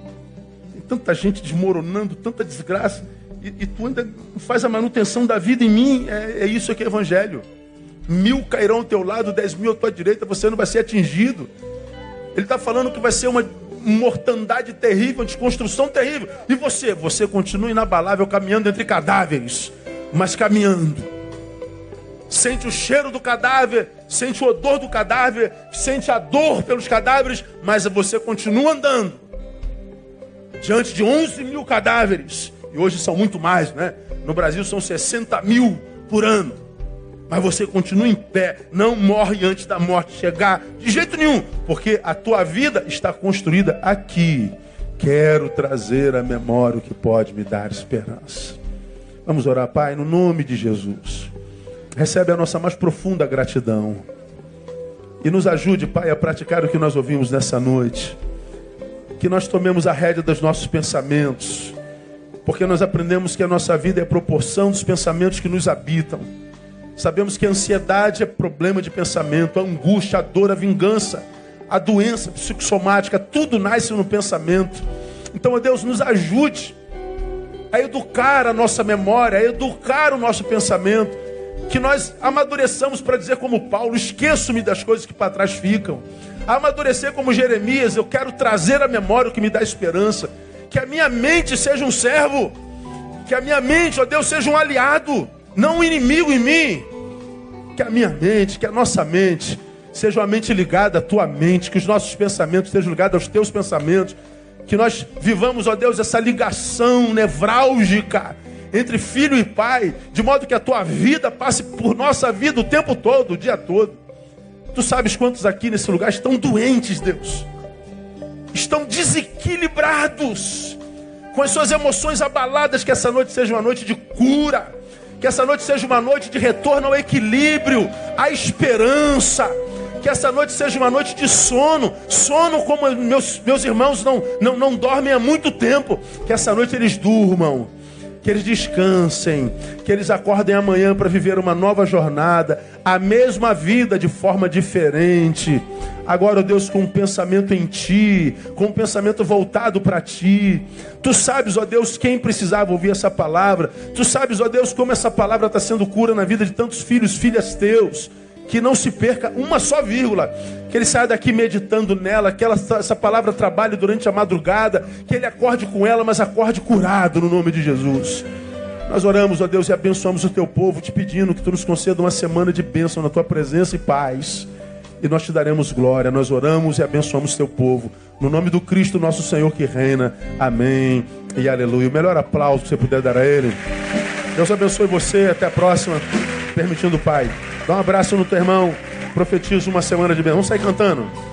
Tanta gente desmoronando, tanta desgraça. E, e tu ainda faz a manutenção da vida em mim. É, é isso que é evangelho. Mil cairão ao teu lado, dez mil à tua direita, você não vai ser atingido. Ele está falando que vai ser uma mortandade terrível, desconstrução terrível. E você? Você continua inabalável caminhando entre cadáveres, mas caminhando. Sente o cheiro do cadáver, sente o odor do cadáver, sente a dor pelos cadáveres, mas você continua andando. Diante de 11 mil cadáveres, e hoje são muito mais, né? No Brasil são 60 mil por ano mas você continua em pé, não morre antes da morte chegar, de jeito nenhum, porque a tua vida está construída aqui. Quero trazer à memória o que pode me dar esperança. Vamos orar, Pai, no nome de Jesus. Recebe a nossa mais profunda gratidão. E nos ajude, Pai, a praticar o que nós ouvimos nessa noite. Que nós tomemos a rédea dos nossos pensamentos. Porque nós aprendemos que a nossa vida é a proporção dos pensamentos que nos habitam. Sabemos que a ansiedade é problema de pensamento, a angústia, a dor, a vingança, a doença psicossomática, tudo nasce no pensamento. Então, Deus, nos ajude a educar a nossa memória, a educar o nosso pensamento, que nós amadureçamos para dizer como Paulo, esqueço-me das coisas que para trás ficam. Amadurecer como Jeremias, eu quero trazer a memória o que me dá esperança. Que a minha mente seja um servo, que a minha mente, ó Deus, seja um aliado não um inimigo em mim. Que a minha mente, que a nossa mente, seja uma mente ligada à tua mente, que os nossos pensamentos estejam ligados aos teus pensamentos, que nós vivamos, ó Deus, essa ligação nevrálgica entre filho e pai, de modo que a tua vida passe por nossa vida o tempo todo, o dia todo. Tu sabes quantos aqui nesse lugar estão doentes, Deus, estão desequilibrados, com as suas emoções abaladas, que essa noite seja uma noite de cura que essa noite seja uma noite de retorno ao equilíbrio, à esperança. Que essa noite seja uma noite de sono, sono como meus, meus irmãos não, não, não dormem há muito tempo. Que essa noite eles durmam que eles descansem, que eles acordem amanhã para viver uma nova jornada, a mesma vida de forma diferente. Agora, Deus, com um pensamento em Ti, com um pensamento voltado para Ti. Tu sabes, ó Deus, quem precisava ouvir essa palavra. Tu sabes, ó Deus, como essa palavra está sendo cura na vida de tantos filhos, filhas teus que não se perca uma só vírgula, que ele saia daqui meditando nela, que ela, essa palavra trabalhe durante a madrugada, que ele acorde com ela, mas acorde curado no nome de Jesus. Nós oramos, ó Deus, e abençoamos o teu povo, te pedindo que tu nos conceda uma semana de bênção na tua presença e paz. E nós te daremos glória. Nós oramos e abençoamos o teu povo. No nome do Cristo, nosso Senhor que reina. Amém e aleluia. O melhor aplauso que você puder dar a ele. Deus abençoe você. Até a próxima. Permitindo o Pai. Dá um abraço no teu irmão. Profetiza uma semana de bênção. Vamos sair cantando.